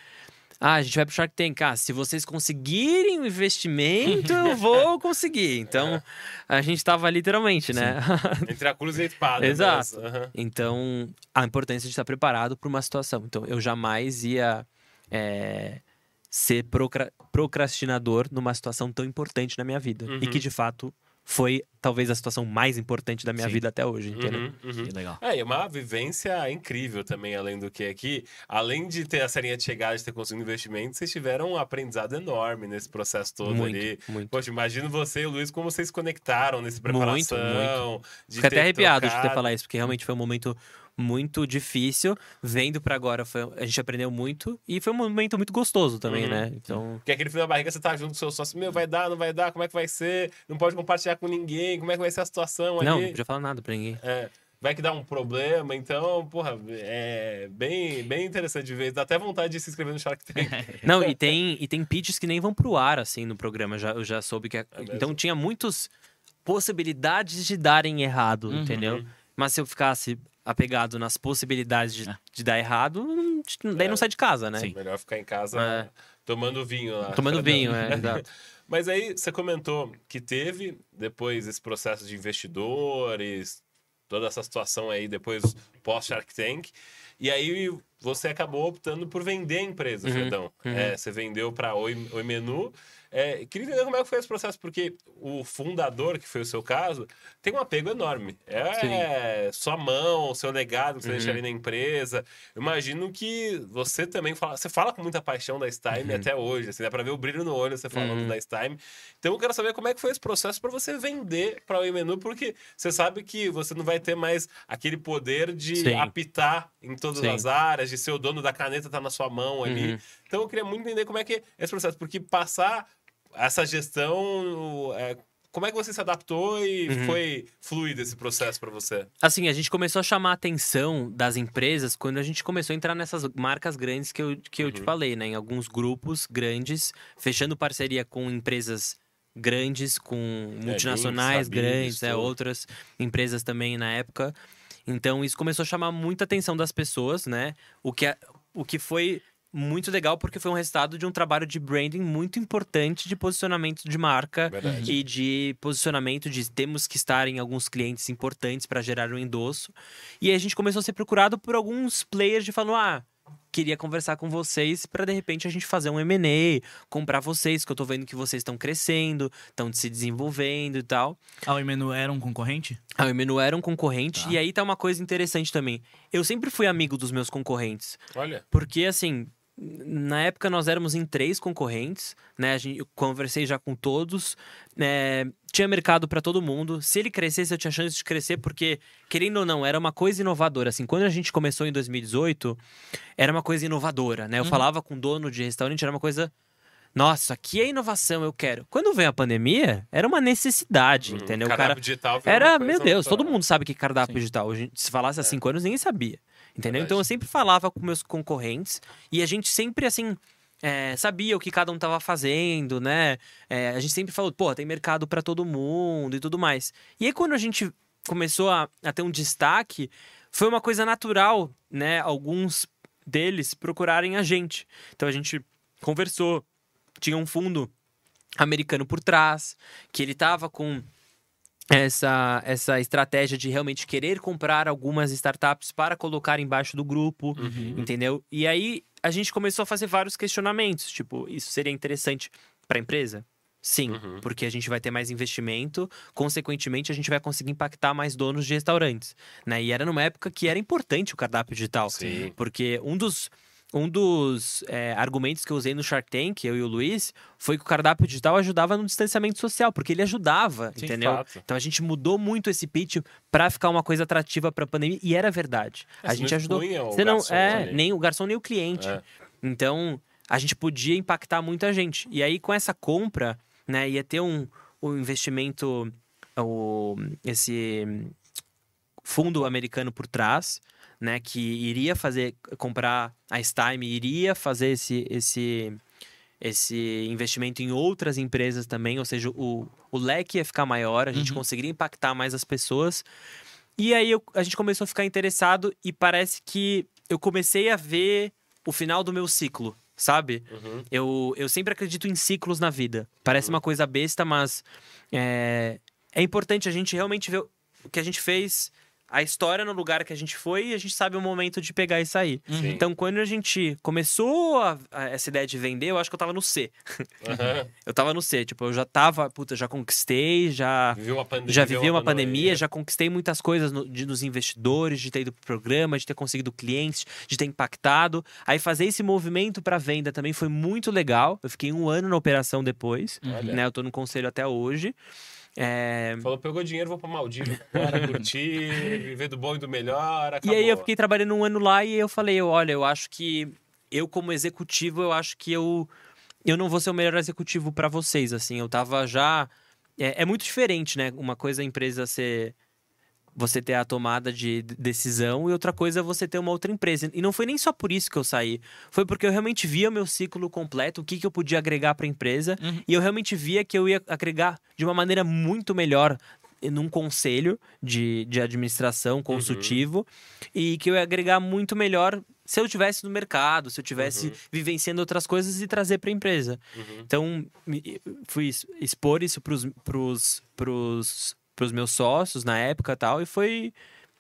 Ah, a gente vai pro Shark Tank. Ah, se vocês conseguirem o investimento, eu vou [LAUGHS] conseguir. Então, é. a gente tava literalmente, né? [LAUGHS] Entre a cruz e a espada. Exato. Uhum. Então, a importância de estar preparado para uma situação. Então, eu jamais ia é, ser procra procrastinador numa situação tão importante na minha vida. Uhum. E que, de fato, foi talvez a situação mais importante da minha Sim. vida até hoje, entendeu? Uhum, uhum. Que legal. É, e uma vivência incrível também, além do que aqui. Além de ter a serinha de chegada, de ter conseguido investimento, vocês tiveram um aprendizado enorme nesse processo todo muito, ali. Muito. Poxa, imagino você e o Luiz como vocês conectaram nesse preparação. Muito, muito. Fiquei até arrepiado trocado. de ter falar isso, porque realmente foi um momento muito difícil. Vendo para agora, foi, a gente aprendeu muito e foi um momento muito gostoso também, uhum. né? Então. Porque aquele frio da barriga, você tá junto com o seu sócio, meu, vai dar, não vai dar, como é que vai ser? Não pode compartilhar com ninguém, como é que vai ser a situação ali? Não, não podia falar nada pra ninguém. É vai que dá um problema. Então, porra, é bem, bem interessante de ver. Dá até vontade de se inscrever no Shark Tank. [LAUGHS] Não, e tem, e tem pitches que nem vão pro ar, assim, no programa. Já, eu já soube que. É... É então tinha muitas possibilidades de darem errado, uhum. entendeu? Mas se eu ficasse apegado nas possibilidades de, é. de dar errado, daí é. não sai de casa, né? Sim. Melhor ficar em casa é. tomando vinho lá. Tomando vinho, é, [LAUGHS] exato. Mas aí você comentou que teve depois esse processo de investidores, toda essa situação aí depois pós-Shark Tank. E aí você acabou optando por vender a empresa, uhum, Fredão. Uhum. É, você vendeu para Oi, Oi Menu é, queria entender como é que foi esse processo, porque o fundador, que foi o seu caso, tem um apego enorme. É Sim. sua mão, seu legado que você uhum. deixa ali na empresa. Eu imagino que você também fala. Você fala com muita paixão da Stime uhum. até hoje. Assim, dá pra ver o brilho no olho você falando uhum. da Stime. Então eu quero saber como é que foi esse processo para você vender para o menu, porque você sabe que você não vai ter mais aquele poder de Sim. apitar em todas Sim. as áreas, de ser o dono da caneta tá na sua mão ali. Uhum. Então eu queria muito entender como é que é esse processo, porque passar essa gestão. É, como é que você se adaptou e uhum. foi fluido esse processo para você? Assim, a gente começou a chamar a atenção das empresas quando a gente começou a entrar nessas marcas grandes que eu, que eu uhum. te falei, né? Em alguns grupos grandes, fechando parceria com empresas grandes, com é, multinacionais é, grandes, é, outras empresas também na época. Então, isso começou a chamar muita atenção das pessoas, né? O que, o que foi muito legal porque foi um resultado de um trabalho de branding muito importante de posicionamento de marca Verdade. e de posicionamento de temos que estar em alguns clientes importantes para gerar um endosso. E aí a gente começou a ser procurado por alguns players de falando: "Ah, queria conversar com vocês para de repente a gente fazer um M&A, comprar vocês, que eu tô vendo que vocês estão crescendo, estão se desenvolvendo e tal. A Menu era um concorrente? A Menu era um concorrente tá. e aí tá uma coisa interessante também. Eu sempre fui amigo dos meus concorrentes. Olha. Porque assim, na época nós éramos em três concorrentes, né? A gente, eu conversei já com todos. É, tinha mercado para todo mundo. Se ele crescesse, eu tinha chance de crescer, porque, querendo ou não, era uma coisa inovadora. Assim, quando a gente começou em 2018, era uma coisa inovadora, né? Eu uhum. falava com o dono de restaurante, era uma coisa. Nossa, aqui é inovação, eu quero. Quando veio a pandemia, era uma necessidade, uhum. entendeu? Cardápio cara, digital era, meu Deus, todo mundo sabe que cardápio Sim. digital. Se falasse há é. cinco anos, ninguém sabia. Entendeu? Então eu sempre falava com meus concorrentes e a gente sempre, assim, é, sabia o que cada um estava fazendo, né? É, a gente sempre falou, pô, tem mercado para todo mundo e tudo mais. E aí, quando a gente começou a, a, ter um destaque, foi uma coisa natural, né? Alguns deles procurarem a gente. Então a gente conversou, tinha um fundo americano por trás, que ele tava com essa, essa estratégia de realmente querer comprar algumas startups para colocar embaixo do grupo, uhum. entendeu? E aí a gente começou a fazer vários questionamentos, tipo, isso seria interessante para a empresa? Sim, uhum. porque a gente vai ter mais investimento, consequentemente a gente vai conseguir impactar mais donos de restaurantes, né? E era numa época que era importante o cardápio digital, Sim. porque um dos um dos é, argumentos que eu usei no Shark Tank, eu e o Luiz, foi que o cardápio digital ajudava no distanciamento social, porque ele ajudava, Sim, entendeu? Fato. Então a gente mudou muito esse pitch para ficar uma coisa atrativa para a pandemia e era verdade. É, a gente ajudou. Você não é nem o garçom nem o cliente. É. Então a gente podia impactar muita gente. E aí com essa compra, né, ia ter um, um investimento, o, esse fundo americano por trás né, que iria fazer comprar a Stime, iria fazer esse, esse, esse investimento em outras empresas também, ou seja, o, o leque ia ficar maior, a gente uhum. conseguiria impactar mais as pessoas. E aí eu, a gente começou a ficar interessado e parece que eu comecei a ver o final do meu ciclo, sabe? Uhum. Eu, eu sempre acredito em ciclos na vida. Parece uhum. uma coisa besta, mas é, é importante a gente realmente ver o que a gente fez a história no lugar que a gente foi e a gente sabe o momento de pegar e sair. Uhum. Então, quando a gente começou a, a, essa ideia de vender, eu acho que eu tava no C. Uhum. [LAUGHS] eu tava no C, tipo, eu já tava, puta, já conquistei, já uma pandemia, já vivi uma, pandemia, pandemia, já conquistei muitas coisas no, de, nos investidores, de ter ido pro programa, de ter conseguido clientes, de ter impactado. Aí fazer esse movimento para venda também foi muito legal. Eu fiquei um ano na operação depois, uhum. né? Eu tô no conselho até hoje. É... Falou, pegou dinheiro, vou pra Maldivas, para [LAUGHS] curtir. viver do bom e do melhor. Acabou. E aí eu fiquei trabalhando um ano lá e eu falei, olha, eu acho que eu como executivo, eu acho que eu eu não vou ser o melhor executivo para vocês, assim. Eu tava já é, é, muito diferente, né? Uma coisa a empresa ser você ter a tomada de decisão e outra coisa é você ter uma outra empresa. E não foi nem só por isso que eu saí. Foi porque eu realmente via meu ciclo completo, o que, que eu podia agregar para a empresa. Uhum. E eu realmente via que eu ia agregar de uma maneira muito melhor num conselho de, de administração consultivo uhum. e que eu ia agregar muito melhor se eu tivesse no mercado, se eu tivesse uhum. vivenciando outras coisas e trazer para a empresa. Uhum. Então, fui expor isso para os pros meus sócios na época tal, e foi,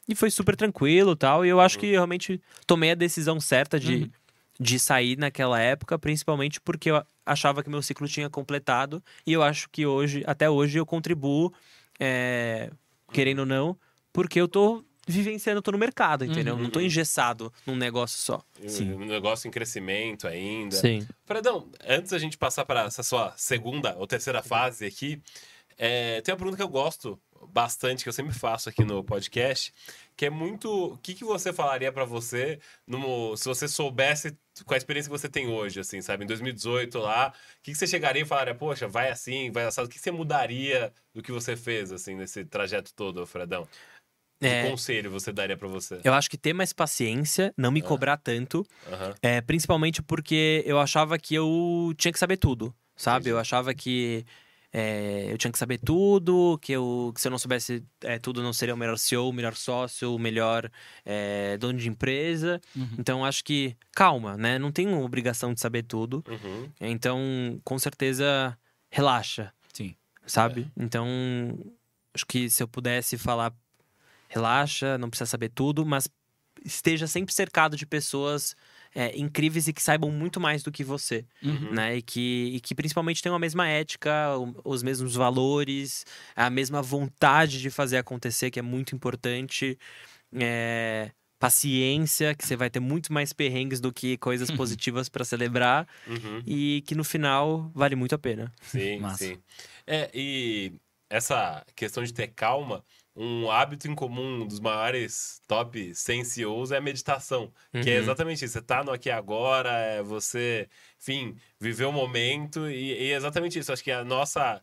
e foi super tranquilo tal. E eu acho que realmente tomei a decisão certa de, uhum. de sair naquela época, principalmente porque eu achava que meu ciclo tinha completado. E eu acho que hoje, até hoje, eu contribuo, é, querendo ou não, porque eu tô vivenciando, tô no mercado, entendeu? Uhum. Não tô engessado num negócio só. Sim. Um negócio em crescimento ainda. Sim. Fredão, antes da gente passar para essa sua segunda ou terceira fase aqui, é, tem uma pergunta que eu gosto bastante, que eu sempre faço aqui no podcast, que é muito. O que, que você falaria para você no, se você soubesse com a experiência que você tem hoje, assim, sabe? Em 2018 lá, o que, que você chegaria e falaria, poxa, vai assim, vai assado. O que, que você mudaria do que você fez, assim, nesse trajeto todo, Fredão? Que é, conselho você daria para você? Eu acho que ter mais paciência, não me cobrar tanto, é, principalmente porque eu achava que eu tinha que saber tudo, sabe? Entendi. Eu achava que é, eu tinha que saber tudo, que, eu, que se eu não soubesse é, tudo, não seria o melhor CEO, o melhor sócio, o melhor é, dono de empresa. Uhum. Então, acho que, calma, né? Não tenho obrigação de saber tudo. Uhum. Então, com certeza, relaxa. Sim. Sabe? É. Então, acho que se eu pudesse falar, relaxa, não precisa saber tudo, mas esteja sempre cercado de pessoas é, incríveis e que saibam muito mais do que você, uhum. né? E que, e que principalmente tenham a mesma ética, os mesmos valores, a mesma vontade de fazer acontecer, que é muito importante. É, paciência, que você vai ter muito mais perrengues do que coisas [LAUGHS] positivas para celebrar uhum. e que no final vale muito a pena. Sim, Massa. sim. É, e essa questão de ter calma, um hábito em comum dos maiores top 100 CEOs é a meditação, uhum. que é uhum. exatamente isso. Você tá no aqui agora, é você, enfim, viver o momento e, e é exatamente isso. Acho que a nossa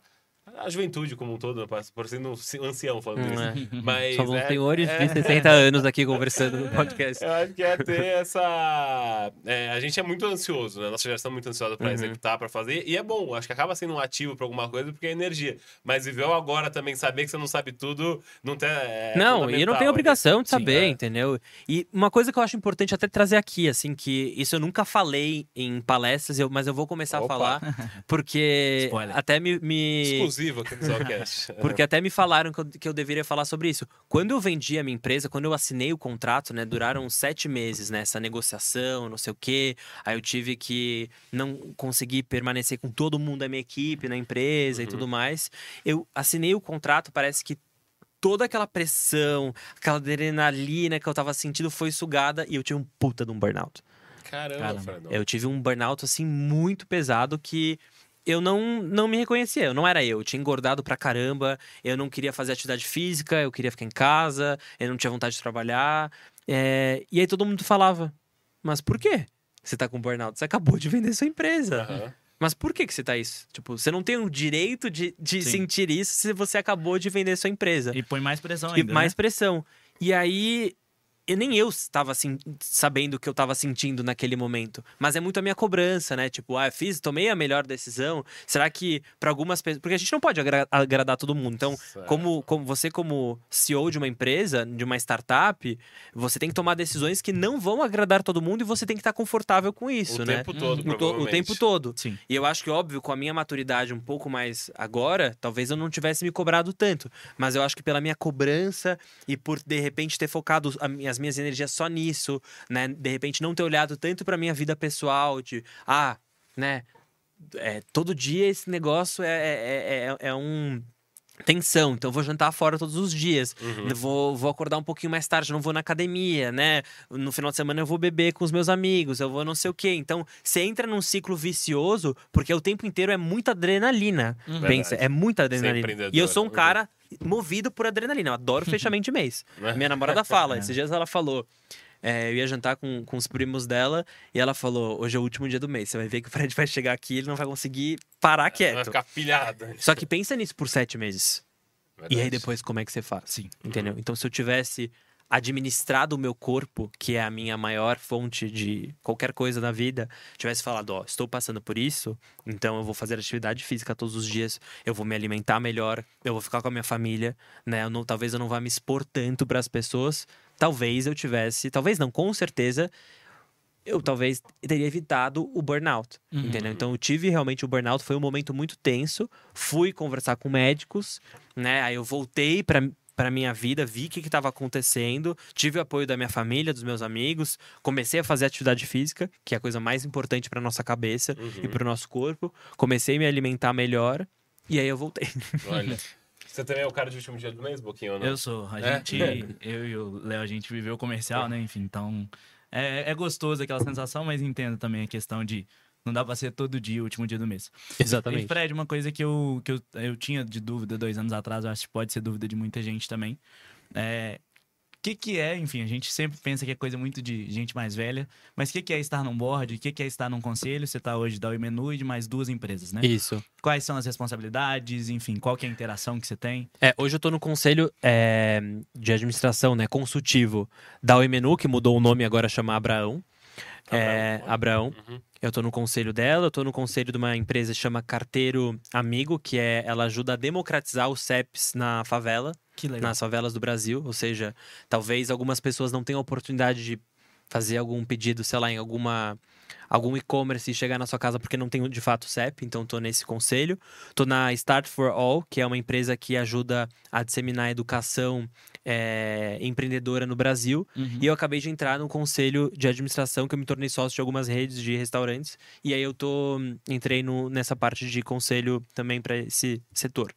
a juventude como um todo, parecendo um ancião falando hum, isso. É. [LAUGHS] Mas, Só é, senhores é, de 60 anos aqui conversando no [LAUGHS] podcast. Eu acho que é ter essa. É, a gente é muito ansioso, né? Nossa geração é muito ansiosa para uhum. executar, para fazer. E é bom, acho que acaba sendo um ativo para alguma coisa porque é energia. Mas viver agora também, saber que você não sabe tudo, não tem. É não, e não tem obrigação de saber, Sim, é. entendeu? E uma coisa que eu acho importante até trazer aqui, assim, que isso eu nunca falei em palestras, mas eu vou começar Opa. a falar, [LAUGHS] porque Spoiler. até me. me exclusivo aqui no Zocast. [LAUGHS] Porque até me falaram que eu, que eu deveria falar sobre isso. Quando eu vendi a minha empresa, quando eu assinei o contrato, né? Duraram sete meses nessa né, negociação, não sei o quê. Aí eu tive que não conseguir permanecer com todo mundo da minha equipe na empresa uhum. e tudo mais. Eu assinei o contrato, parece que toda aquela pressão, aquela adrenalina que eu tava sentindo foi sugada e eu tive um puta de um burnout. Caramba, Caramba. Eu tive um burnout assim muito pesado que eu não, não me reconhecia, eu não era eu. Eu tinha engordado pra caramba, eu não queria fazer atividade física, eu queria ficar em casa, eu não tinha vontade de trabalhar. É... E aí todo mundo falava: Mas por quê? Você tá com burnout? Você acabou de vender sua empresa. Uhum. Mas por que, que você tá isso? Tipo, você não tem o direito de, de sentir isso se você acabou de vender sua empresa. E põe mais pressão ainda. E mais né? pressão. E aí eu nem eu estava assim, sabendo o que eu estava sentindo naquele momento. Mas é muito a minha cobrança, né? Tipo, ah, fiz, tomei a melhor decisão. Será que para algumas pessoas. Porque a gente não pode agra agradar todo mundo. Então, como, como você, como CEO de uma empresa, de uma startup, você tem que tomar decisões que não vão agradar todo mundo e você tem que estar confortável com isso, o né? Tempo todo, o, to o tempo todo. Sim. E eu acho que, óbvio, com a minha maturidade um pouco mais agora, talvez eu não tivesse me cobrado tanto. Mas eu acho que pela minha cobrança e por, de repente, ter focado as minhas energias só nisso, né? De repente não ter olhado tanto para minha vida pessoal, de, ah, né? É, todo dia esse negócio é, é, é, é um tensão, então eu vou jantar fora todos os dias, uhum. vou, vou acordar um pouquinho mais tarde, não vou na academia, né? No final de semana eu vou beber com os meus amigos, eu vou não sei o quê. Então, você entra num ciclo vicioso, porque o tempo inteiro é muita adrenalina. Uhum. Pensa, é muita adrenalina. E eu sou um cara movido por adrenalina, eu adoro fechamento de mês. [LAUGHS] Minha namorada fala, esses dias ela falou. É, eu ia jantar com, com os primos dela e ela falou: hoje é o último dia do mês. Você vai ver que o Fred [LAUGHS] vai chegar aqui e ele não vai conseguir parar quieto. Vai ficar pilhado. Só que pensa nisso por sete meses. Verdade. E aí depois como é que você faz? Sim. Entendeu? Uhum. Então se eu tivesse administrado o meu corpo, que é a minha maior fonte de qualquer coisa na vida, tivesse falado, ó, estou passando por isso, então eu vou fazer atividade física todos os dias, eu vou me alimentar melhor, eu vou ficar com a minha família, né? Eu não, talvez eu não vá me expor tanto para as pessoas, talvez eu tivesse, talvez não, com certeza, eu talvez teria evitado o burnout, uhum. entendeu? Então eu tive realmente o burnout, foi um momento muito tenso, fui conversar com médicos, né? Aí eu voltei para para minha vida, vi o que estava acontecendo, tive o apoio da minha família, dos meus amigos, comecei a fazer atividade física, que é a coisa mais importante para nossa cabeça uhum. e para o nosso corpo. Comecei a me alimentar melhor e aí eu voltei. Olha. [LAUGHS] Você também é o cara de último dia do mês, Boquinho, ou não? Eu sou. A é? gente, [LAUGHS] eu e o Léo, a gente viveu comercial, né? Enfim, então é, é gostoso aquela sensação, mas entendo também a questão de não dá pra ser todo dia o último dia do mês. Exatamente. E, Fred, uma coisa que, eu, que eu, eu tinha de dúvida dois anos atrás, eu acho que pode ser dúvida de muita gente também. É, o que, que é, enfim, a gente sempre pensa que é coisa muito de gente mais velha, mas o que, que é estar num board? O que, que é estar num conselho? Você está hoje da Menu e de mais duas empresas, né? Isso. Quais são as responsabilidades, enfim, qual que é a interação que você tem? É, hoje eu estou no conselho é, de administração, né, consultivo da Menu, que mudou o nome agora chama Abraão. Abraão. É, Abraão. Uhum. Eu tô no conselho dela, eu tô no conselho de uma empresa que chama Carteiro Amigo, que é ela ajuda a democratizar os CEPs na favela, nas favelas do Brasil. Ou seja, talvez algumas pessoas não tenham oportunidade de fazer algum pedido, sei lá, em alguma algum e-commerce e chegar na sua casa porque não tem de fato CEP, então tô nesse conselho. Tô na Start for All, que é uma empresa que ajuda a disseminar educação é, empreendedora no Brasil. Uhum. E eu acabei de entrar no conselho de administração, que eu me tornei sócio de algumas redes de restaurantes. E aí eu tô entrei no, nessa parte de conselho também para esse setor.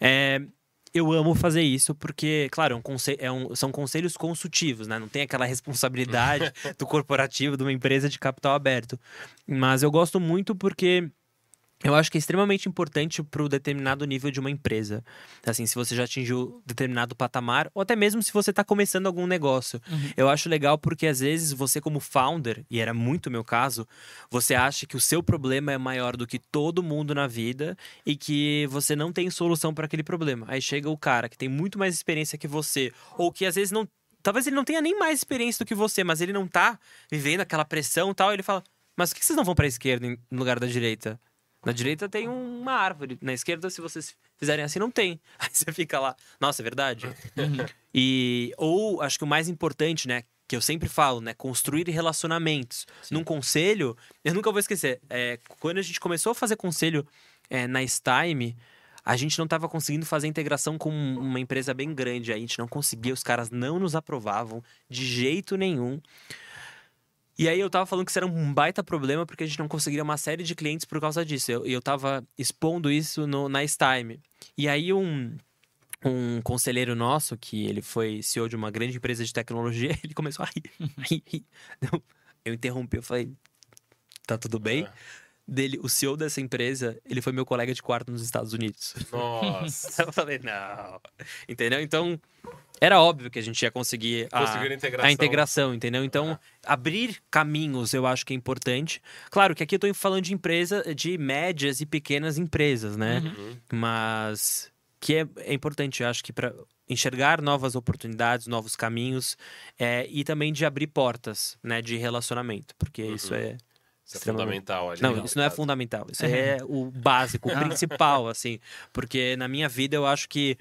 É, eu amo fazer isso porque, claro, é um conselho, é um, são conselhos consultivos, né? Não tem aquela responsabilidade [LAUGHS] do corporativo, de uma empresa de capital aberto. Mas eu gosto muito porque eu acho que é extremamente importante para o determinado nível de uma empresa. Assim, se você já atingiu determinado patamar, ou até mesmo se você está começando algum negócio. Uhum. Eu acho legal porque às vezes você, como founder, e era muito o meu caso, você acha que o seu problema é maior do que todo mundo na vida e que você não tem solução para aquele problema. Aí chega o cara que tem muito mais experiência que você, ou que às vezes não. Talvez ele não tenha nem mais experiência do que você, mas ele não está vivendo aquela pressão e tal. ele fala: Mas por que vocês não vão para a esquerda no lugar da direita? Na direita tem uma árvore. Na esquerda, se vocês fizerem assim, não tem. [LAUGHS] Aí você fica lá. Nossa, é verdade. Uhum. e ou acho que o mais importante, né? Que eu sempre falo, né? Construir relacionamentos. Sim. Num conselho, eu nunca vou esquecer. É, quando a gente começou a fazer conselho é, na Stime, a gente não estava conseguindo fazer integração com uma empresa bem grande. A gente não conseguia, os caras não nos aprovavam de jeito nenhum. E aí eu tava falando que isso era um baita problema porque a gente não conseguiria uma série de clientes por causa disso. E eu, eu tava expondo isso no, na Stime. E aí um, um conselheiro nosso, que ele foi CEO de uma grande empresa de tecnologia, [LAUGHS] ele começou a rir. Eu interrompi, eu falei, tá tudo bem? É. Dele, o CEO dessa empresa, ele foi meu colega de quarto nos Estados Unidos. Nossa! [LAUGHS] eu falei, não. Entendeu? Então, era óbvio que a gente ia conseguir a, integração. a integração. entendeu? Então, abrir caminhos eu acho que é importante. Claro que aqui eu tô falando de empresa, de médias e pequenas empresas, né? Uhum. Mas que é, é importante, eu acho que para enxergar novas oportunidades, novos caminhos é, e também de abrir portas, né, de relacionamento, porque uhum. isso é isso é fundamental. Ali, não, isso não é fundamental. Isso é o básico, o [LAUGHS] principal, assim. Porque na minha vida eu acho que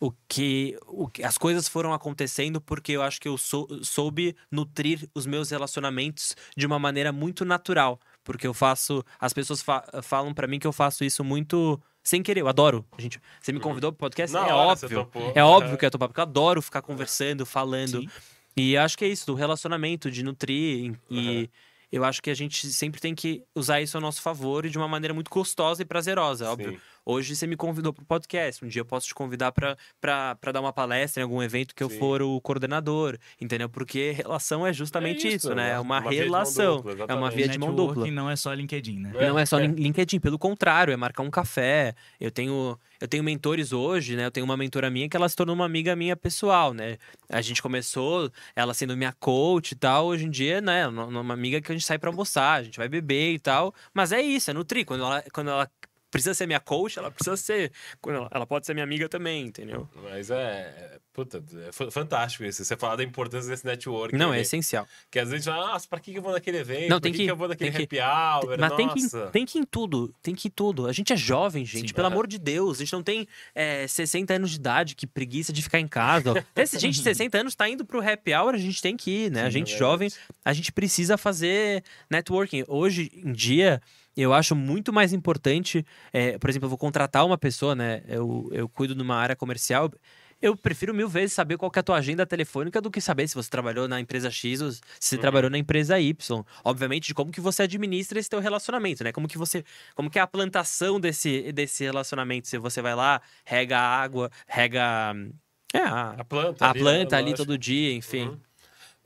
o que, o que as coisas foram acontecendo porque eu acho que eu sou, soube nutrir os meus relacionamentos de uma maneira muito natural. Porque eu faço. As pessoas fa falam para mim que eu faço isso muito sem querer. Eu adoro. Gente, você me uhum. convidou pro podcast? Não, é óbvio. É óbvio que eu topar, porque eu adoro ficar conversando, falando. Sim. E acho que é isso, do relacionamento, de nutrir. E uhum. eu acho que a gente sempre tem que usar isso a nosso favor e de uma maneira muito gostosa e prazerosa. Óbvio. Hoje você me convidou para o podcast, um dia eu posso te convidar para dar uma palestra em algum evento que eu for o coordenador, entendeu? Porque relação é justamente é isso, isso, né? É uma, uma relação, dupla, é uma via de mão dupla. não é só LinkedIn, né? Não é só é. LinkedIn, pelo contrário, é marcar um café. Eu tenho eu tenho mentores hoje, né? Eu tenho uma mentora minha que ela se tornou uma amiga minha pessoal, né? A gente começou, ela sendo minha coach e tal, hoje em dia, né? Uma amiga que a gente sai pra almoçar, a gente vai beber e tal. Mas é isso, é nutrir. Quando ela, quando ela precisa ser minha coach, ela precisa ser. Ela pode ser minha amiga também, entendeu? Mas é. Puta, é fantástico isso. Você falar da importância desse network. Não, é essencial. Que às vezes, nossa, pra que eu vou naquele evento? Não, tem que, que eu vou naquele happy que, hour? Mas tem que, tem que ir em tudo. Tem que ir em tudo. A gente é jovem, gente. Sim, pelo é. amor de Deus. A gente não tem é, 60 anos de idade, que preguiça de ficar em casa. [LAUGHS] Esse gente de 60 anos tá indo pro happy hour, a gente tem que ir, né? Sim, a gente é jovem, a gente precisa fazer networking. Hoje em dia eu acho muito mais importante, é, por exemplo, eu vou contratar uma pessoa, né? Eu, eu cuido numa área comercial. Eu prefiro mil vezes saber qual é a tua agenda telefônica do que saber se você trabalhou na empresa X ou se você uhum. trabalhou na empresa Y. Obviamente, de como que você administra esse teu relacionamento, né? Como que você. Como que é a plantação desse, desse relacionamento? Se você vai lá, rega a água, rega. É, a, a planta. A ali, planta né? ali todo dia, enfim. Uhum.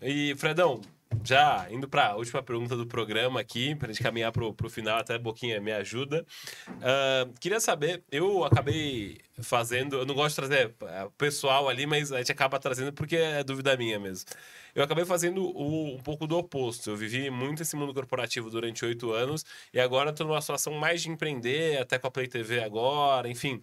E, Fredão, já indo para a última pergunta do programa aqui, para a gente caminhar para o final, até Boquinha me ajuda. Uh, queria saber, eu acabei fazendo, eu não gosto de trazer é, pessoal ali, mas a gente acaba trazendo porque é dúvida minha mesmo. Eu acabei fazendo o, um pouco do oposto. Eu vivi muito esse mundo corporativo durante oito anos e agora estou numa situação mais de empreender, até com a Play TV agora, enfim.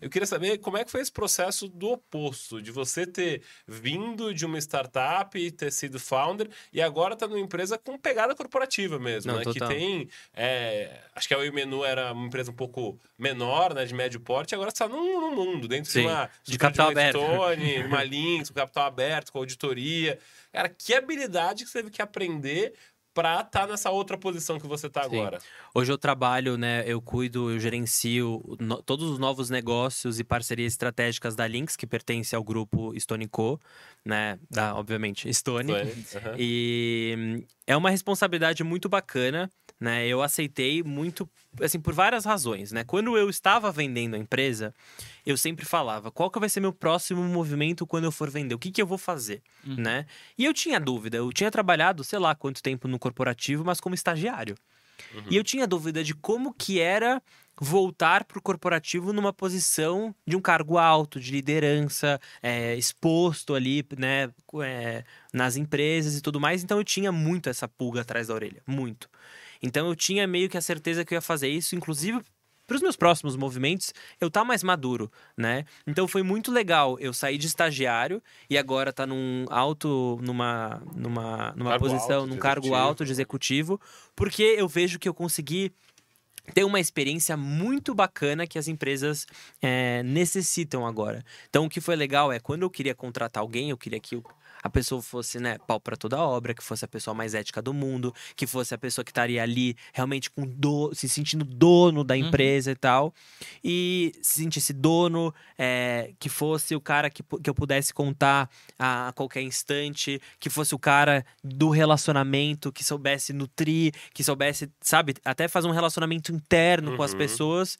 Eu queria saber como é que foi esse processo do oposto, de você ter vindo de uma startup e ter sido founder e agora tá numa empresa com pegada corporativa mesmo, Não, né? Total. Que tem. É, acho que a Menu era uma empresa um pouco menor, né? De médio porte, agora está num, num mundo, dentro Sim, de uma. De capital de aberto. Stone, [LAUGHS] uma [LAUGHS] Lynx, um capital aberto, com auditoria. Cara, que habilidade que você teve que aprender para estar tá nessa outra posição que você está agora? Hoje eu trabalho, né? Eu cuido, eu gerencio no, todos os novos negócios e parcerias estratégicas da Lynx, que pertence ao grupo Stone Co, né? Da, obviamente, Stone. Stone. Uhum. E é uma responsabilidade muito bacana né? Eu aceitei muito, assim, por várias razões, né? Quando eu estava vendendo a empresa, eu sempre falava, qual que vai ser meu próximo movimento quando eu for vender? O que que eu vou fazer, uhum. né? E eu tinha dúvida, eu tinha trabalhado, sei lá, quanto tempo no corporativo, mas como estagiário. Uhum. E eu tinha dúvida de como que era voltar para o corporativo numa posição de um cargo alto, de liderança, é, exposto ali, né, é, nas empresas e tudo mais. Então eu tinha muito essa pulga atrás da orelha, muito. Então eu tinha meio que a certeza que eu ia fazer isso, inclusive para os meus próximos movimentos, eu tá mais maduro, né? Então foi muito legal eu sair de estagiário e agora tá num alto, numa, numa, numa posição, num cargo alto de executivo, porque eu vejo que eu consegui ter uma experiência muito bacana que as empresas é, necessitam agora. Então, o que foi legal é quando eu queria contratar alguém, eu queria que a pessoa fosse, né, pau para toda a obra, que fosse a pessoa mais ética do mundo, que fosse a pessoa que estaria ali realmente com do, se sentindo dono da uhum. empresa uhum. e tal. E se sentisse dono, é, que fosse o cara que, que eu pudesse contar a, a qualquer instante, que fosse o cara do relacionamento, que soubesse nutrir, que soubesse, sabe, até fazer um relacionamento interno uhum. com as uhum. pessoas.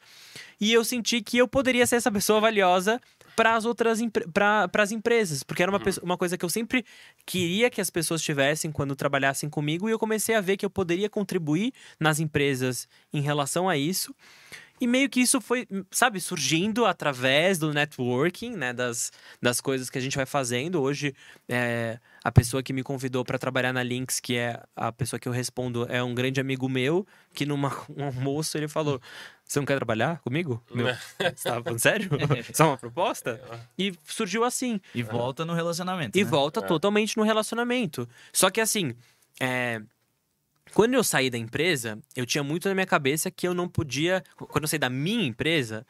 E eu senti que eu poderia ser essa pessoa valiosa para as outras para as empresas, porque era uma, uhum. uma coisa que eu sempre queria que as pessoas tivessem quando trabalhassem comigo e eu comecei a ver que eu poderia contribuir nas empresas em relação a isso. E meio que isso foi, sabe, surgindo através do networking, né? Das, das coisas que a gente vai fazendo. Hoje, é, a pessoa que me convidou para trabalhar na Lynx, que é a pessoa que eu respondo, é um grande amigo meu, que num [LAUGHS] um almoço ele falou: Você não quer trabalhar comigo? [LAUGHS] Meu, você tava falando sério? [LAUGHS] Só uma proposta? E surgiu assim. E volta no relacionamento. E né? volta é. totalmente no relacionamento. Só que assim. É, quando eu saí da empresa, eu tinha muito na minha cabeça que eu não podia. Quando eu saí da minha empresa,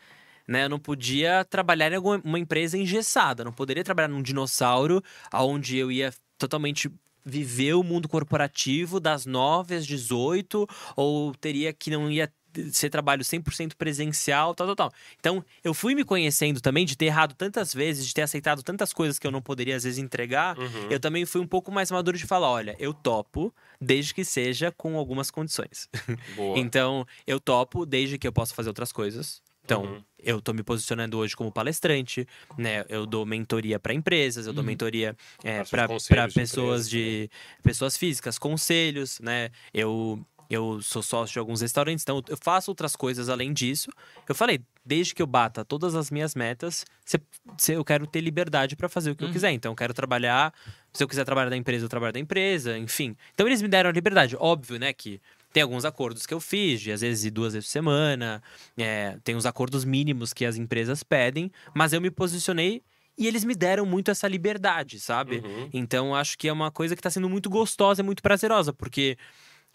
né? Eu não podia trabalhar em alguma empresa engessada. Eu não poderia trabalhar num dinossauro onde eu ia totalmente viver o mundo corporativo das 9 às 18, ou teria que não ia ser trabalho 100% presencial, tal, tal, tal. Então, eu fui me conhecendo também de ter errado tantas vezes, de ter aceitado tantas coisas que eu não poderia às vezes entregar. Uhum. Eu também fui um pouco mais maduro de falar, olha, eu topo, desde que seja com algumas condições. [LAUGHS] então, eu topo desde que eu possa fazer outras coisas. Então, uhum. eu tô me posicionando hoje como palestrante, né? Eu dou mentoria para empresas, eu dou uhum. mentoria é, para pessoas de, de pessoas físicas, conselhos, né? Eu eu sou sócio de alguns restaurantes, então eu faço outras coisas além disso. Eu falei, desde que eu bata todas as minhas metas, se, se eu quero ter liberdade para fazer o que uhum. eu quiser. Então eu quero trabalhar, se eu quiser trabalhar da empresa, eu trabalho da empresa, enfim. Então eles me deram a liberdade. Óbvio, né, que tem alguns acordos que eu fiz, de às vezes duas vezes por semana, é, tem os acordos mínimos que as empresas pedem, mas eu me posicionei e eles me deram muito essa liberdade, sabe? Uhum. Então acho que é uma coisa que está sendo muito gostosa e muito prazerosa, porque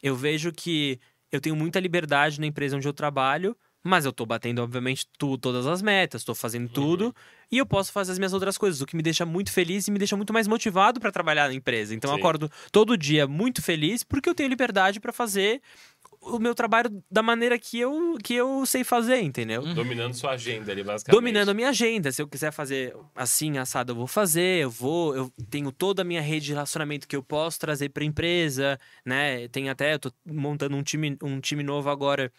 eu vejo que eu tenho muita liberdade na empresa onde eu trabalho, mas eu tô batendo, obviamente, tu, todas as metas, tô fazendo uhum. tudo e eu posso fazer as minhas outras coisas, o que me deixa muito feliz e me deixa muito mais motivado para trabalhar na empresa. Então Sim. eu acordo todo dia muito feliz porque eu tenho liberdade para fazer o meu trabalho da maneira que eu, que eu sei fazer, entendeu? Uhum. Dominando sua agenda ali, basicamente. Dominando a minha agenda. Se eu quiser fazer assim, assado, eu vou fazer. Eu vou, eu tenho toda a minha rede de relacionamento que eu posso trazer para a empresa, né? Tem até, eu tô montando um time, um time novo agora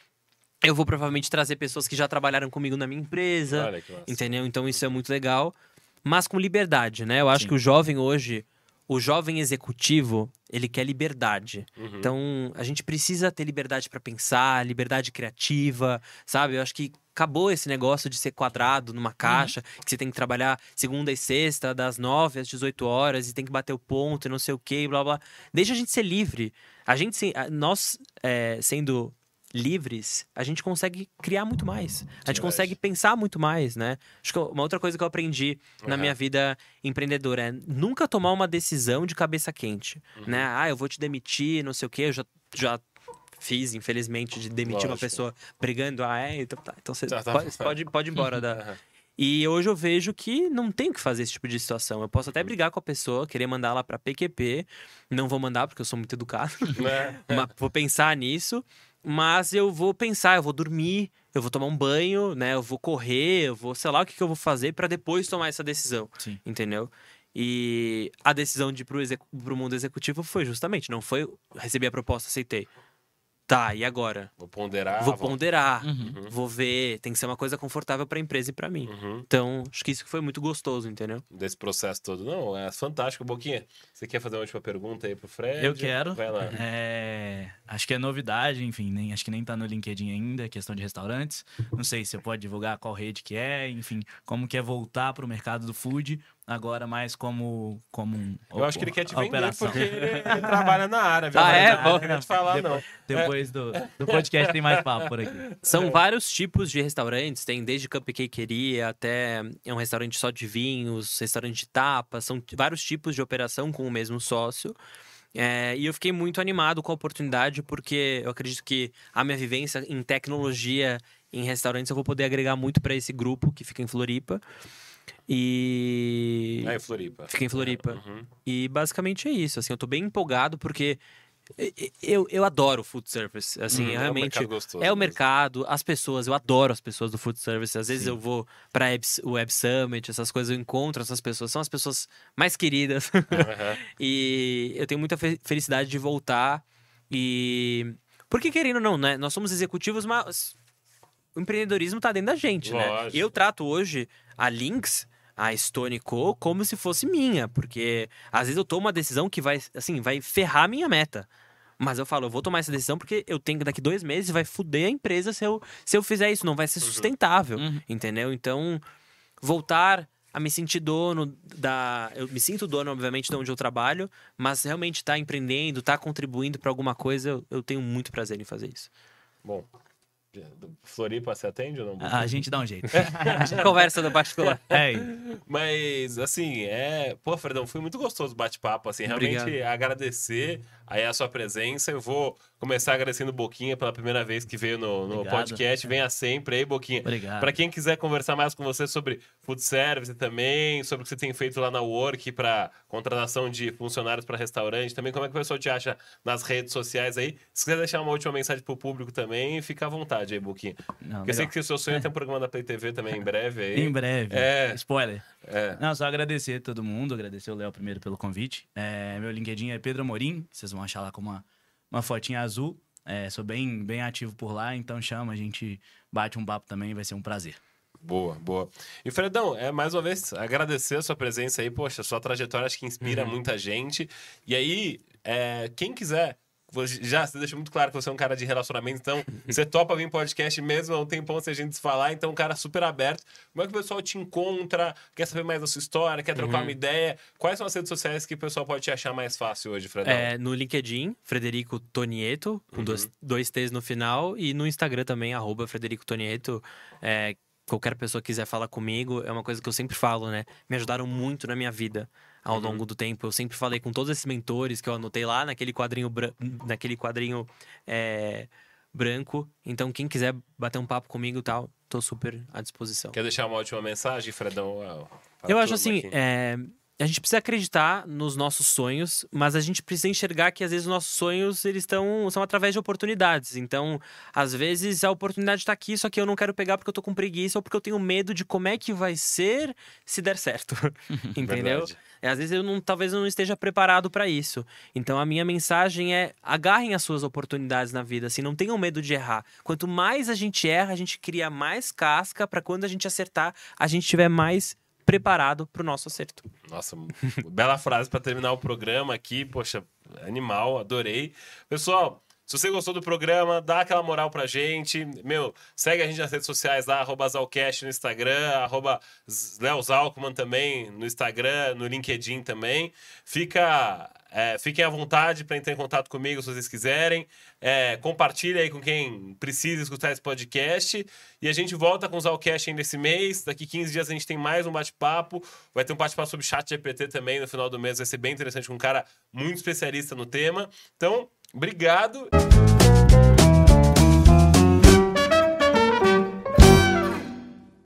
eu vou provavelmente trazer pessoas que já trabalharam comigo na minha empresa. Olha, entendeu? Então isso é muito legal. Mas com liberdade, né? Eu acho Sim. que o jovem hoje, o jovem executivo, ele quer liberdade. Uhum. Então, a gente precisa ter liberdade para pensar, liberdade criativa, sabe? Eu acho que acabou esse negócio de ser quadrado numa uhum. caixa, uhum. que você tem que trabalhar segunda e sexta, das 9 às 18 horas, e tem que bater o ponto e não sei o que, blá blá. Deixa a gente ser livre. A gente, nós, é, sendo livres, a gente consegue criar muito mais. A gente consegue pensar muito mais, né? Acho que uma outra coisa que eu aprendi uhum. na minha vida empreendedora é nunca tomar uma decisão de cabeça quente, uhum. né? Ah, eu vou te demitir, não sei o quê, eu já, já fiz, infelizmente, de demitir Lógico. uma pessoa brigando, ah, é, então, tá, então você tá, tá. Pode, pode, pode ir embora da... Uhum. E hoje eu vejo que não tem que fazer esse tipo de situação. Eu posso até uhum. brigar com a pessoa, querer mandar ela para PQP, não vou mandar porque eu sou muito educado. É. [LAUGHS] Mas vou pensar nisso mas eu vou pensar, eu vou dormir, eu vou tomar um banho, né? Eu vou correr, eu vou, sei lá o que, que eu vou fazer para depois tomar essa decisão. Sim. Entendeu? E a decisão de ir pro, pro mundo executivo foi justamente, não foi receber a proposta, aceitei. Tá, e agora? Vou ponderar. Vou ponderar. Uhum. Vou ver. Tem que ser uma coisa confortável para a empresa e para mim. Uhum. Então, acho que isso foi muito gostoso, entendeu? Desse processo todo. Não, é fantástico. Boquinha, você quer fazer uma última pergunta aí pro Fred? Eu quero. Vai lá. É... Acho que é novidade, enfim, nem, acho que nem tá no LinkedIn ainda, questão de restaurantes. Não sei se você pode divulgar qual rede que é, enfim, como que é voltar para o mercado do food agora mais como, como um, Eu acho que ele quer te vender operação. porque ele, trabalha na área. Viu? Ah, é? Não queria te falar, depois, não. Depois do, do podcast tem mais papo por aqui. São vários tipos de restaurantes, tem desde cupcakeria até é um restaurante só de vinhos, restaurante de tapas, são vários tipos de operação com o mesmo sócio. É, e eu fiquei muito animado com a oportunidade, porque eu acredito que a minha vivência em tecnologia em restaurantes eu vou poder agregar muito para esse grupo que fica em Floripa. E. É em Floripa. Fica em Floripa. Uhum. E basicamente é isso. Assim, eu tô bem empolgado porque. Eu, eu adoro food service, assim, hum, realmente é, um é o mercado, as pessoas, eu adoro as pessoas do food service. Às vezes Sim. eu vou para o Web Summit, essas coisas, eu encontro essas pessoas, são as pessoas mais queridas. Uhum. [LAUGHS] e eu tenho muita felicidade de voltar e porque querendo ou não, né? Nós somos executivos, mas o empreendedorismo tá dentro da gente, né? Lógico. né? Eu trato hoje a Lynx a Stone Co como se fosse minha, porque às vezes eu tomo uma decisão que vai, assim, vai ferrar a minha meta. Mas eu falo, eu vou tomar essa decisão porque eu tenho que daqui dois meses vai fuder a empresa se eu, se eu fizer isso, não vai ser uhum. sustentável, uhum. entendeu? Então, voltar a me sentir dono da. Eu me sinto dono, obviamente, de onde eu trabalho, mas realmente estar tá empreendendo, estar tá contribuindo para alguma coisa, eu, eu tenho muito prazer em fazer isso. Bom, Floripa se atende ou não? A gente dá um jeito. [LAUGHS] a gente conversa no particular. [LAUGHS] É. Mas, assim, é. Pô, Fredão, foi muito gostoso o bate-papo. Assim, realmente Obrigado. agradecer aí a sua presença. Eu vou começar agradecendo Boquinha pela primeira vez que veio no, no podcast. Venha sempre aí, Boquinha. Obrigado. Para quem quiser conversar mais com você sobre food service também, sobre o que você tem feito lá na Work para contratação de funcionários para restaurante, também como é que o pessoal te acha nas redes sociais aí. Se quiser deixar uma última mensagem pro público também, fica à vontade aí, Boquinha. Não, Porque eu sei que o seu sonho é ter um [LAUGHS] programa da Play TV também em breve aí. em breve. É. Spoiler. É. Não, só agradecer a todo mundo, agradecer o Léo primeiro pelo convite. É, meu LinkedIn é Pedro Amorim, vocês vão achar lá com uma, uma fotinha azul. É, sou bem, bem ativo por lá, então chama, a gente bate um papo também, vai ser um prazer. Boa, boa. E Fredão, é mais uma vez agradecer a sua presença aí, poxa, sua trajetória acho que inspira uhum. muita gente. E aí, é, quem quiser já você deixou muito claro que você é um cara de relacionamento, então [LAUGHS] você topa vir podcast mesmo, não tem ponto se a gente falar, então um cara super aberto. Como é que o pessoal te encontra? Quer saber mais da sua história? Quer trocar uhum. uma ideia? Quais são as redes sociais que o pessoal pode te achar mais fácil hoje, Fredão? É, no LinkedIn, Frederico Tonieto, com uhum. dois, dois T's no final, e no Instagram também, arroba Frederico Tonieto. É, qualquer pessoa quiser falar comigo, é uma coisa que eu sempre falo, né? Me ajudaram muito na minha vida ao uhum. longo do tempo. Eu sempre falei com todos esses mentores que eu anotei lá naquele quadrinho, naquele quadrinho é, branco. Então, quem quiser bater um papo comigo tal, tô super à disposição. Quer deixar uma última mensagem, Fredão? Eu acho assim, é, a gente precisa acreditar nos nossos sonhos, mas a gente precisa enxergar que às vezes os nossos sonhos eles estão são através de oportunidades. Então, às vezes a oportunidade está aqui, só que eu não quero pegar porque eu tô com preguiça ou porque eu tenho medo de como é que vai ser se der certo. [LAUGHS] Entendeu? Verdade. Às vezes eu não, talvez eu não esteja preparado para isso. Então a minha mensagem é: agarrem as suas oportunidades na vida, assim, não tenham medo de errar. Quanto mais a gente erra, a gente cria mais casca para quando a gente acertar, a gente tiver mais preparado para o nosso acerto. Nossa, [LAUGHS] bela frase para terminar o programa aqui. Poxa, animal, adorei. Pessoal, se você gostou do programa, dá aquela moral pra gente. Meu, segue a gente nas redes sociais lá, arroba Zalcast no Instagram, arroba Léo Zalkman também no Instagram, no LinkedIn também. Fica, é, fiquem à vontade para entrar em contato comigo se vocês quiserem. É, compartilha aí com quem precisa escutar esse podcast. E a gente volta com o Zalcast ainda esse mês. Daqui 15 dias a gente tem mais um bate-papo. Vai ter um bate-papo sobre chat GPT também no final do mês. Vai ser bem interessante com um cara muito especialista no tema. Então, Obrigado.